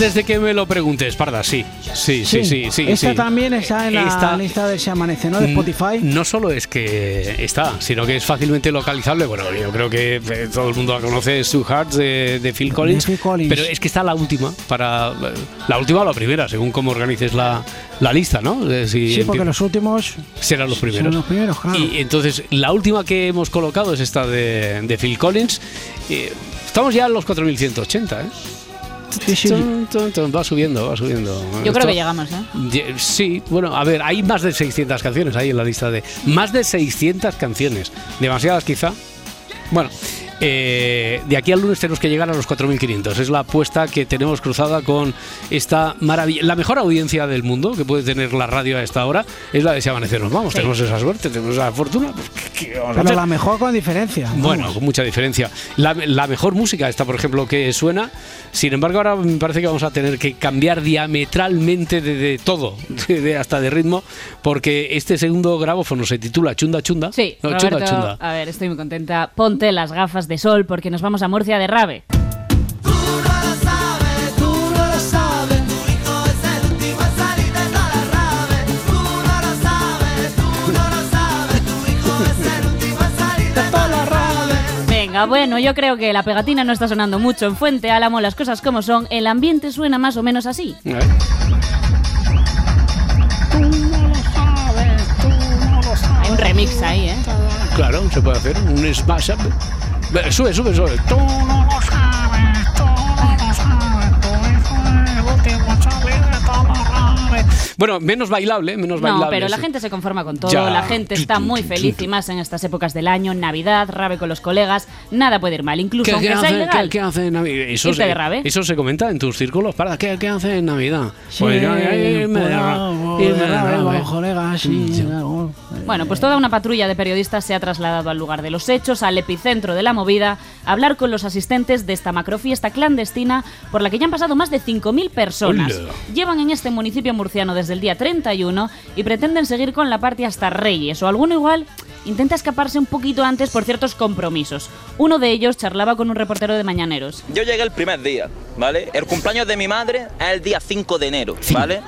Antes de que me lo preguntes, Parda, sí. Sí, sí, sí, sí. Esta sí. también está en la Esta- lista de Se Amanece, ¿no? De Spotify. No solo es que está, sino que es fácilmente localizable. Bueno, yo creo que eh, todo el mundo la conoce, Two Hearts de, de Phil Collins. Phil Collins. Pero es que está la última, para la última o la primera, según cómo organices la, la lista, ¿no? Eh, si Sí, porque los últimos serán los primeros. son los primeros, claro. Y entonces, la última que hemos colocado es esta de, de Phil Collins. Eh, estamos ya en los 4180, ¿eh? Tun, tun, tun, Va subiendo, va subiendo. Yo creo Esto- que llegamos, ¿eh? Sí, bueno, a ver, hay más de 600 canciones ahí en la lista de. Más de 600 canciones. Demasiadas quizá. Bueno, eh, de aquí al lunes tenemos que llegar a los 4.500. Es la apuesta que tenemos cruzada con esta maravilla. La mejor audiencia del mundo que puede tener la radio a esta hora es la de Si Amanecer Nos Vamos. Sí. Tenemos esa suerte, tenemos esa fortuna. Pues, ¿qué- qué vamos a Pero hacer? la mejor con diferencia. Bueno, vamos. con mucha diferencia. La, la mejor música, esta por ejemplo, que suena. Sin embargo, ahora me parece que vamos a tener que cambiar diametralmente de, de todo, de- de- hasta de ritmo, porque este segundo grabófono se titula Chunda Chunda. Sí, No, Roberto, Chunda Chunda. a ver, estoy muy contenta. Ponte las gafas de sol porque nos vamos a Murcia de Rave. Bueno, yo creo que la pegatina no está sonando mucho en Fuente Álamo, las cosas como son, el ambiente suena más o menos así. Hay un remix ahí, ¿eh? Claro, se puede hacer un smash up. Sube, sube, sube. Bueno, menos bailable, menos bailable. No, pero la sí. gente se conforma con todo, Ya. la gente está muy feliz y más en estas épocas del año, Navidad, rave con los colegas, nada puede ir mal, incluso ¿Qué, aunque qué sea hace, ilegal. qué- qué hace en Navidad? Eso se, eso se comenta en tus círculos. ¿Para qué, qué hace en Navidad? Sí, Pues colegas. Bueno, pues toda una patrulla de periodistas se ha trasladado al lugar de los hechos, al epicentro de la movida, a hablar con los asistentes de esta macrofiesta clandestina por la que ya han pasado más de 5.000 personas. Llevan en este municipio murciano desde el día 31 y pretenden seguir con la party hasta Reyes, o alguno igual intenta escaparse un poquito antes por ciertos compromisos. Uno de ellos charlaba con un reportero de Mañaneros. Yo llegué el primer día, ¿vale? El cumpleaños de mi madre es el día 5 de enero, ¿vale?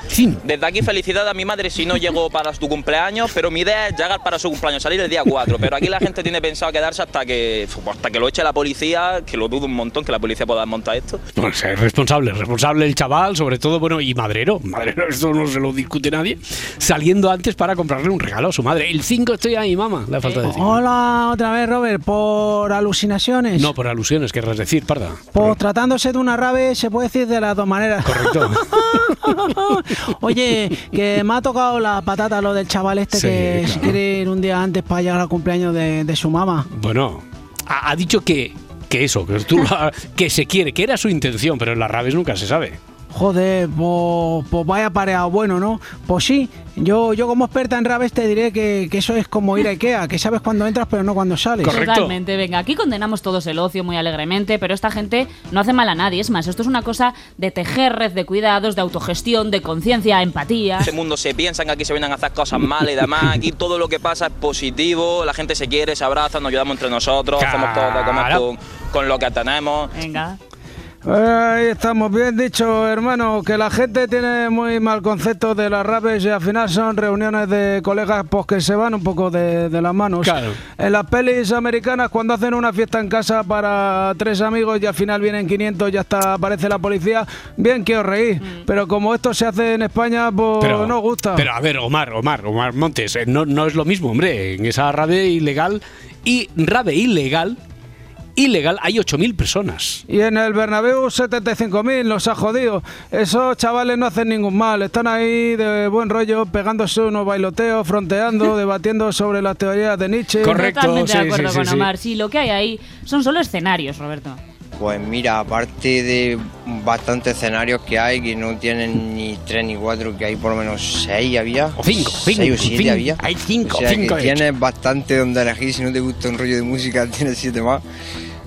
Desde aquí felicidad a mi madre si no llegó para su cumpleaños, pero mi idea es llegar para su cumpleaños, salir el día 4. Pero aquí la gente tiene pensado quedarse hasta que, hasta que lo eche la policía, que lo dudo un montón que la policía pueda montar esto. Pues es responsable, responsable el chaval, sobre todo, bueno, y madrero, madrero, esto no se lo discute nadie, saliendo antes para comprarle un regalo a su madre. El 5 estoy ahí, mamá, le falta decir. Hola, otra vez, Robert, por alucinaciones. No, por alusiones, querrás decir, parda. Pues tratándose de una rave, se puede decir de las dos maneras. Correcto. Oye, que me ha tocado la patata lo del chaval este Sí, que claro. quiere ir un día antes para llegar al cumpleaños de, de su mamá. Bueno, ha, ha dicho que, que eso, que, tú la- que se quiere, que era su intención, pero en las raves nunca se sabe. Joder, pues, pues vaya pareado bueno, ¿no? Pues sí, yo, yo como experta en raves te diré que, que eso es como ir a Ikea, que sabes cuando entras pero no cuando sales. Totalmente, venga, aquí condenamos todos el ocio muy alegremente, pero esta gente no hace mal a nadie. Es más, esto es una cosa de tejer red de cuidados, de autogestión, de conciencia, empatía. Este mundo se piensan que aquí se vienen a hacer cosas malas y demás. Aquí todo lo que pasa es positivo, la gente se quiere, se abraza, nos ayudamos entre nosotros, hacemos todo Claro. con, con lo que tenemos. Venga. Ahí estamos, bien dicho, hermano, que la gente tiene muy mal concepto de las raves y al final son reuniones de colegas pues, que se van un poco de, de las manos. Claro. En las pelis americanas, cuando hacen una fiesta en casa para tres amigos y al final vienen 500 y hasta aparece la policía, bien que os reís. Pero como esto se hace en España, pues no gusta. Pero a ver, Omar, Omar, Omar Montes, eh, no, no es lo mismo, hombre. En esa rave ilegal y rave ilegal, ilegal hay 8.000 personas. Y en el Bernabéu 75.000, nos ha jodido. Esos chavales no hacen ningún mal, están ahí de buen rollo, pegándose unos bailoteos, fronteando, debatiendo sobre las teorías de Nietzsche. Totalmente de acuerdo con Omar. Sí, lo que hay ahí son solo escenarios, Roberto. Pues mira, aparte de bastantes escenarios que hay, que no tienen ni tres ni cuatro, que hay por lo menos seis había. O cinco, seis cinco, o siete cinco. había. Hay cinco, O sea, cinco, que de hecho. tienes bastante donde elegir, si no te gusta un rollo de música, tienes siete más.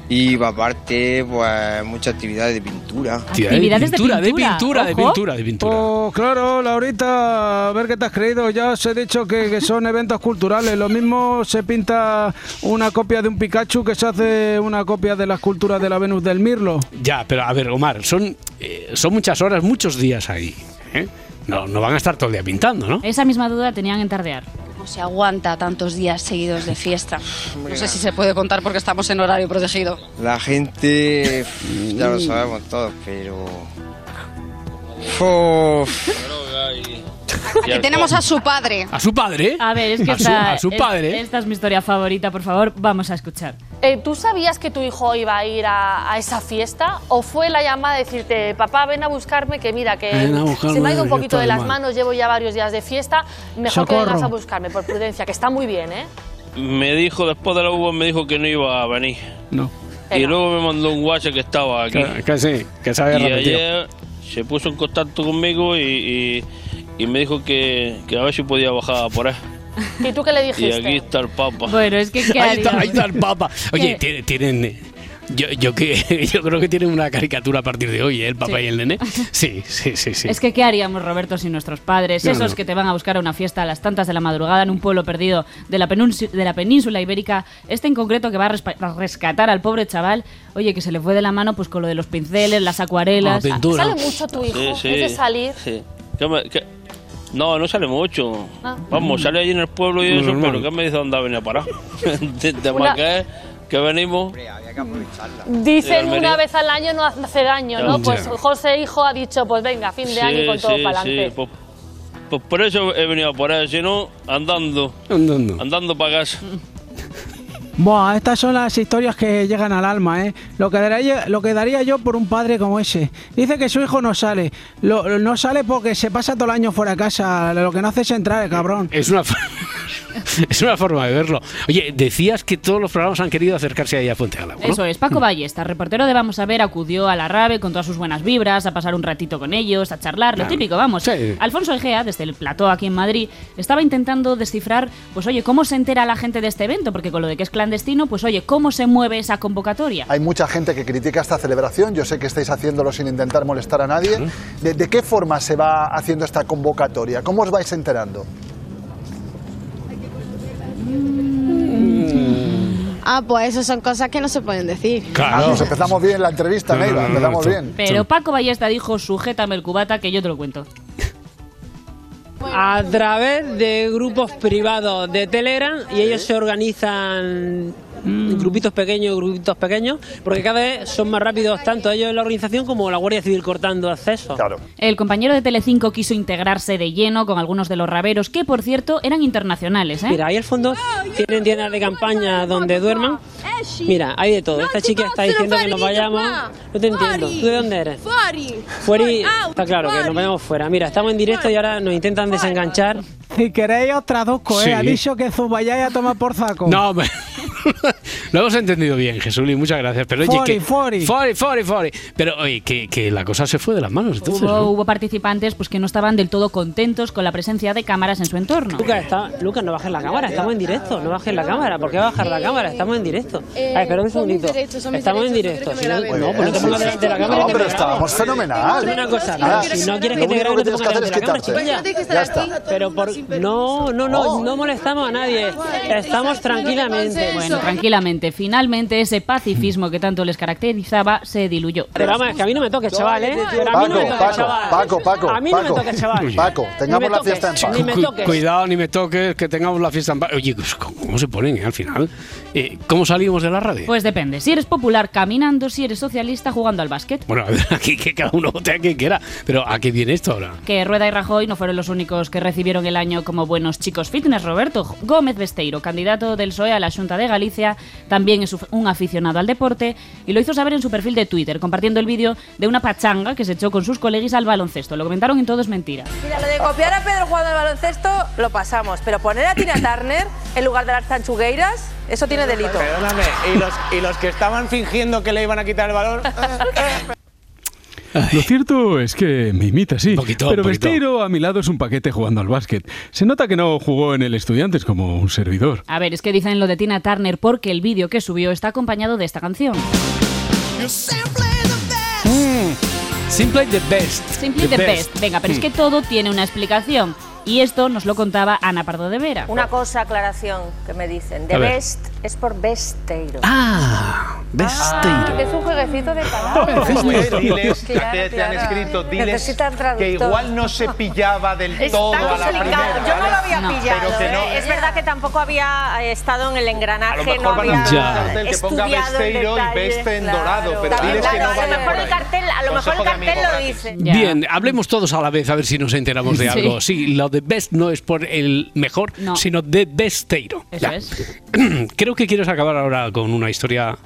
Y aparte, pues muchas actividades de pintura. Actividades de pintura, de pintura, pintura, de pintura, de pintura. Pues claro, Laurita, a ver qué te has creído. Ya os he dicho que, que son eventos culturales. Lo mismo se pinta una copia de un Pikachu que se hace una copia de la escultura de la Venus del Mirlo. Ya, pero a ver, Omar, son, eh, son muchas horas, muchos días ahí. ¿eh? No, no van a estar todo el día pintando, ¿no? Esa misma duda tenían en Tardear. No se aguanta tantos días seguidos de fiesta. No sé si se puede contar porque estamos en horario protegido. La gente, ya lo sabemos todos, pero... Uf. Aquí tenemos a su padre. ¿A su padre? A ver, es que A su- esta, a su es- padre. esta es mi historia favorita, por favor, vamos a escuchar. Eh, ¿Tú sabías que tu hijo iba a ir a, a esa fiesta? ¿O fue la llamada de decirte, papá, ven a buscarme, que mira, que se me ha ido un poquito de las mal"? manos, llevo ya varios días de fiesta, mejor que vengas a buscarme, por prudencia, que está muy bien, ¿eh? Me dijo, después de la uva, me dijo que no iba a venir. No. Y luego me mandó un WhatsApp que estaba aquí. Que, que sí, que se había y repetido. ayer se puso en contacto conmigo y, y- y me dijo que, que a ver si podía bajar por ahí. ¿Y tú qué le Y dijiste? aquí está el Papa. Bueno, es que ¿qué Ahí está, haríamos? ahí está el Papa. Oye, tienen. Yo, yo, que, yo creo que tienen una caricatura a partir de hoy, ¿eh? el papá Sí. y el nene. Sí, sí, sí, sí. Es que ¿qué haríamos, Roberto, sin nuestros padres? No, Esos no. que te van a buscar a una fiesta a las tantas de la madrugada en un pueblo perdido de la, de la península ibérica. Este en concreto que va a rescatar al pobre chaval, oye, que se le fue de la mano pues con lo de los pinceles, las acuarelas. Pintura. ¿Sale mucho tu hijo? Sí, sí. ¿Es de salir? Sí. ¿Qué me- qué? No, no sale mucho. Ah. Vamos, sale allí en el pueblo y eso, normal. pero ¿qué me dice dónde ha venido a parar? de de que venimos. Dicen una vez al año no hace daño, ¿no? Ya. Pues José Hijo ha dicho, pues venga, fin de año y con todo para adelante. Pues, pues por eso he venido por ahí, si no, andando. Andando. Andando para casa. Buah, estas son las historias que llegan al alma, ¿eh? Lo que, daría, lo que daría yo por un padre como ese. Dice que su hijo no sale. Lo- no sale porque se pasa todo el año fuera de casa. Lo que no hace es entrar, el cabrón. Es una, es una forma de verlo. Oye, decías que todos los programas han querido acercarse ahí a Fuente Álamo, ¿no? Eso es, Paco Ballesta, reportero de Vamos a ver, acudió a la RAVE con todas sus buenas vibras, a pasar un ratito con ellos, a charlar, lo típico, vamos. Sí. Alfonso Egea, desde el plató aquí en Madrid, estaba intentando descifrar, pues oye, ¿cómo se entera la gente de este evento? Porque con lo de que es clandestino, pues oye, ¿cómo se mueve esa convocatoria? Hay mucha gente que critica esta celebración. Yo sé que estáis haciéndolo sin intentar molestar a nadie. ¿De, de qué forma se va haciendo esta convocatoria? ¿Cómo os vais enterando? Ah, pues eso son cosas que no se pueden decir. Ah, pues empezamos bien la entrevista, no, empezamos bien. Pero Paco Ballesta dijo, sujétame el cubata que yo te lo cuento. A través de grupos privados de Telegram y ellos se organizan Mm. grupitos pequeños, grupitos pequeños, porque cada vez son más rápidos tanto ellos en la organización como la Guardia Civil cortando acceso. Claro. El compañero de Telecinco quiso integrarse de lleno con algunos de los raveros, que por cierto eran internacionales, ¿eh? Mira, ahí al fondo tienen tiendas de campaña donde duerman. Mira, hay de todo. Esta chica está diciendo que nos vayamos. No te entiendo. ¿Tú de dónde eres? Fuera. Está claro que nos vayamos fuera. Mira, estamos en directo y ahora nos intentan desenganchar. Si queréis os traduzco, ¿eh? Sí. Ha dicho que os vayáis a tomar por saco. No, hombre. lo hemos entendido bien, Jesuli, muchas gracias. Pero oye, Fori, que, fori. fori, fori, fori. Pero oye, que, que la cosa se fue de las manos. Entonces, Hubo, ¿no? hubo participantes pues que no estaban del todo contentos con la presencia de cámaras en su entorno. Lucas, está, Lucas, no bajes la cámara, estamos en directo, no bajes la cámara. ¿Por qué bajar la cámara? Estamos en directo. Eh, Ay, espera un segundito. Estamos en directo. no Si no, no, pues no te pongas delante de la cámara. No, pero estábamos graben. fenomenal. Una cosa, Nada. si no quieres que te graben, no te pongas hacer delante es de la cámara, chiquilla. Ya está. Pero por... No, no, no, no molestamos a nadie. Estamos tranquilamente. Bueno, eso, tranquilamente. Finalmente ese pacifismo que tanto les caracterizaba se diluyó. Pero vamos, que a mí no me toques, chaval, ¿eh? Pero a mí no me Paco, chaval. Paco, Paco, A mí no me Paco. toques, chaval. Paco, tengamos la fiesta en paz. Ni me Cu- toques. Cuidado, ni me toques, que tengamos la fiesta en paz. Oye, pues, ¿cómo se ponen eh, al final? Eh, ¿Cómo salimos de la radio? Pues depende. Si eres popular caminando, si eres socialista jugando al básquet. Bueno, a ver, aquí que cada uno vote a quien quiera. Pero ¿a qué viene esto ahora? Que Rueda y Rajoy no fueron los únicos que recibieron el año como buenos chicos fitness. Roberto Gómez Besteiro, candidato del PSOE a la Junta de Galicia, también es un aficionado al deporte y lo hizo saber en su perfil de Twitter, compartiendo el vídeo de una pachanga que se echó con sus colegas al baloncesto. Lo comentaron en todo es mentira. Mira, lo de copiar a Pedro jugando al baloncesto lo pasamos, pero poner a Tina Turner en lugar de las tanchugueiras, eso tiene delito. Perdóname, ¿y los, y los que estaban fingiendo que le iban a quitar el balón? Lo cierto es que me imita, sí. Poquito, pero poquito. Besteiro a mi lado es un paquete jugando al básquet. Se nota que no jugó en el Estudiantes como un servidor. A ver, es que dicen lo de Tina Turner porque el vídeo que subió está acompañado de esta canción. Simply the best. Simply the best. Venga, pero es que todo tiene una explicación. Y esto nos lo contaba Ana Pardo de Vera. Una cosa, aclaración, que me dicen. A De best es por besteiro. Ah, Besteiro. que es un jueguecito de palabras. Pues diles, Claro, que te han escrito, diles que igual no se pillaba del Está todo a la complicado. primera. Yo no lo había ¿vale? pillado. Pero que no, ¿eh? Es verdad que tampoco había eh, estado en el A engranaje, lo mejor no van a había un cartel que ponga Besteiro y Beste en claro. dorado, pero También, diles que no a lo mejor el cartel, a lo mejor el de cartel lo dice. Bien, hablemos todos a la vez a ver si nos enteramos de algo. Sí, lo de best no es por el mejor, No. sino de besteiro. Eso Ya. es. Creo que quieres acabar ahora con una historia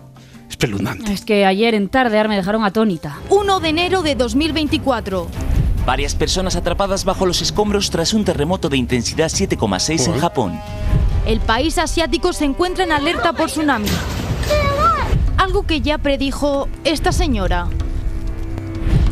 espeluznante. Es que ayer en Tardear me dejaron atónita. 1 de enero de 2024. Varias personas atrapadas bajo los escombros tras un terremoto de intensidad 7,6 en Japón. El país asiático se encuentra en alerta por tsunami. Algo que ya predijo esta señora.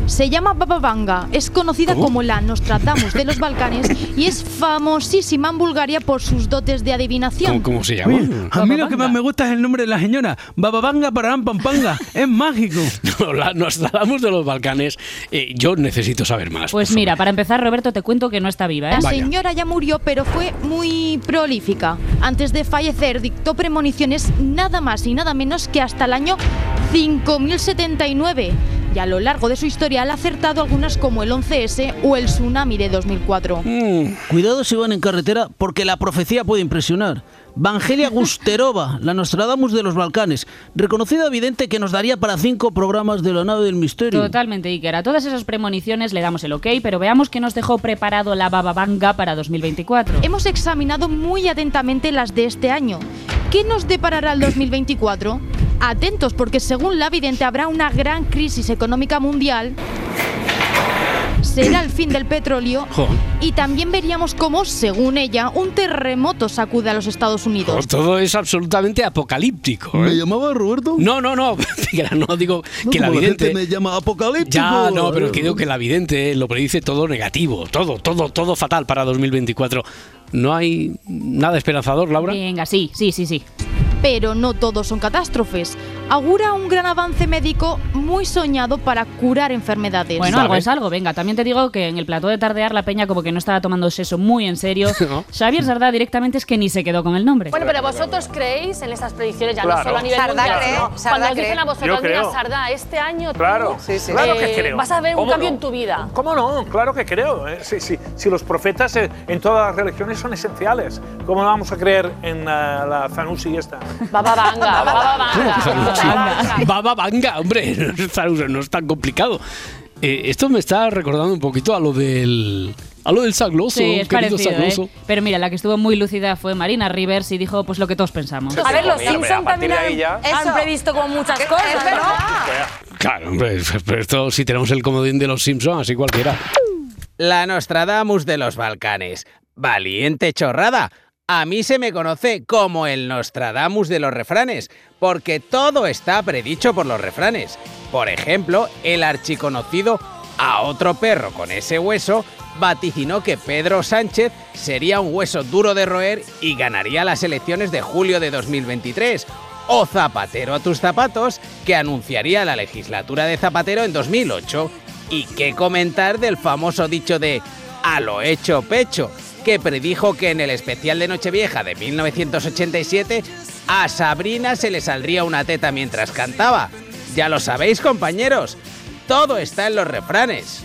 Se llama Baba Vanga, es conocida como la Nostradamus de los Balcanes y es famosísima en Bulgaria por sus dotes de adivinación. ¿Cómo, cómo se llama? Oye, a mí lo que más me gusta es el nombre de la señora. Bababanga Pararam Pampanga. Es mágico. No, la- nos hablamos de los Balcanes. Eh, yo necesito saber más. Pues mira, para empezar, Roberto, te cuento que no está viva, ¿eh? La señora ya murió, pero fue muy prolífica. Antes de fallecer, dictó premoniciones nada más y nada menos que hasta el año 5079. Y a lo largo de su historia ha acertado algunas como el 11S o el tsunami de 2004. Cuidado si van en carretera porque la profecía puede impresionar. Vangelia Gusterova, la Nostradamus de los Balcanes, reconocida vidente que nos daría para cinco programas de la nave del misterio. Totalmente, Iker. A todas esas premoniciones le damos el ok, pero veamos que nos dejó preparado la Baba Vanga para 2024. Hemos examinado muy atentamente las de este año. ¿Qué nos deparará el 2024? Atentos porque según la vidente habrá una gran crisis económica mundial. Será el fin del petróleo Jo, y también veríamos cómo, según ella, un terremoto sacude a los Estados Unidos. todo es absolutamente apocalíptico. ¿Me llamaba Roberto? No, no, no. no digo No, que la como la vidente. gente me llama apocalíptico. Ya, no, pero que digo que la vidente lo predice todo negativo, todo, todo, todo fatal para 2024. ¿No hay nada esperanzador, Laura? Venga, sí, sí, sí, sí. Pero no todos son catástrofes. Augura un gran avance médico muy soñado para curar enfermedades. Bueno, algo es algo. Venga, también te digo que en el plató de tardear la peña como que no estaba tomándose eso muy en serio. No. Xavier Sardá directamente es que ni se quedó con el nombre. Bueno, pero vosotros creéis en estas predicciones, ya no Claro. solo a nivel Sardá mundial, cree, ¿no? Sardá Cuando os dicen a vosotros, mira. Sardá, este año tú, Claro, claro que eh, creo. vas a ver un ¿Cómo cambio no? en tu vida. ¿Cómo no? Claro que creo. eh. Sí, sí. Si los profetas eh, en todas las religiones son esenciales, ¿cómo no vamos a creer en eh, la Zanussi esta? Baba Vanga, Baba Vanga. Baba Vanga, hombre, no es tan complicado. Eh, esto me está recordando un poquito a lo del. A lo del sagloso, Sí, es querido parecido, sagloso. ¿eh? Pero mira, la que estuvo muy lúcida fue Marina Rivers y dijo pues lo que todos pensamos. A ver, los Mira, Simpson a partir también han, han previsto como muchas cosas, ¿no? Claro, hombre, pero esto si tenemos el comodín de los Simpsons, así cualquiera. La Nostradamus de los Balcanes. Valiente chorrada. A mí se me conoce como el Nostradamus de los refranes, porque todo está predicho por los refranes. Por ejemplo, el archiconocido a otro perro con ese hueso vaticinó que Pedro Sánchez sería un hueso duro de roer y ganaría las elecciones de julio de 2023. O Zapatero a tus zapatos, que anunciaría la legislatura de Zapatero en 2008. ¿Y qué comentar del famoso dicho de a lo hecho pecho? Que predijo que en el especial de Nochevieja de 1987 a Sabrina se le saldría una teta mientras cantaba. Ya lo sabéis, compañeros. Todo está en los refranes.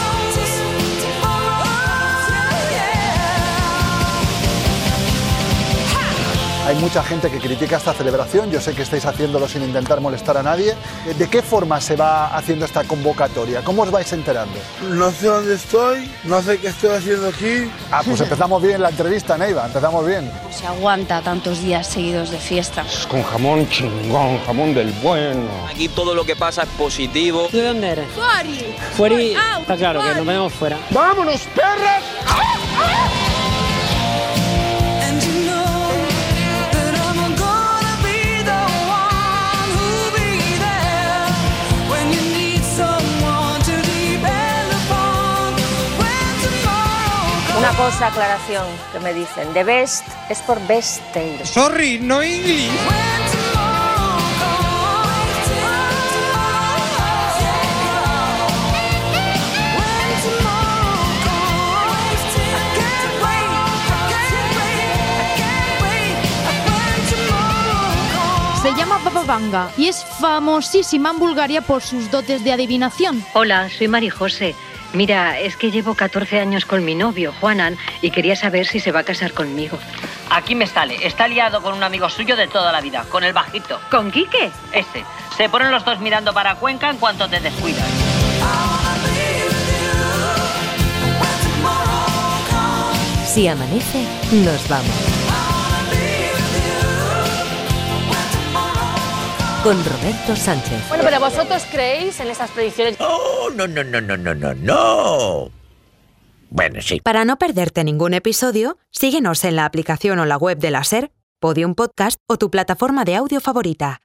Hay mucha gente que critica esta celebración, yo sé que estáis haciéndolo sin intentar molestar a nadie. ¿De qué forma se va haciendo esta convocatoria? ¿Cómo os vais enterando? No sé dónde estoy, no sé qué estoy haciendo aquí. Ah, pues empezamos bien la entrevista, Neiva, empezamos bien. No se aguanta tantos días seguidos de fiesta. Con jamón chingón, jamón del bueno. Aquí todo lo que pasa es positivo. ¿Tú de dónde eres? Fuori. Fuera, está claro que nos vemos fuera. ¡Vámonos, perras! And Una cosa, aclaración, que me dicen. The best es por best tail. Sorry, no English. Se llama Baba Vanga y es famosísima en Bulgaria por sus dotes de adivinación. Hola, soy Mari José. Mira, es que llevo 14 años con mi novio, Juanan, y quería saber si se va a casar conmigo. Aquí me sale. Está liado con un amigo suyo de toda la vida, con el bajito. ¿Con Quique? Ese. Se ponen los dos mirando para Cuenca en cuanto te descuidas. Si amanece, nos vamos. Con Roberto Sánchez. Bueno, pero vosotros creéis en estas predicciones. Oh, no, no, no, no, no, no, no. Bueno, sí. Para no perderte ningún episodio, síguenos en la aplicación o la web de la SER, Podium Podcast o tu plataforma de audio favorita.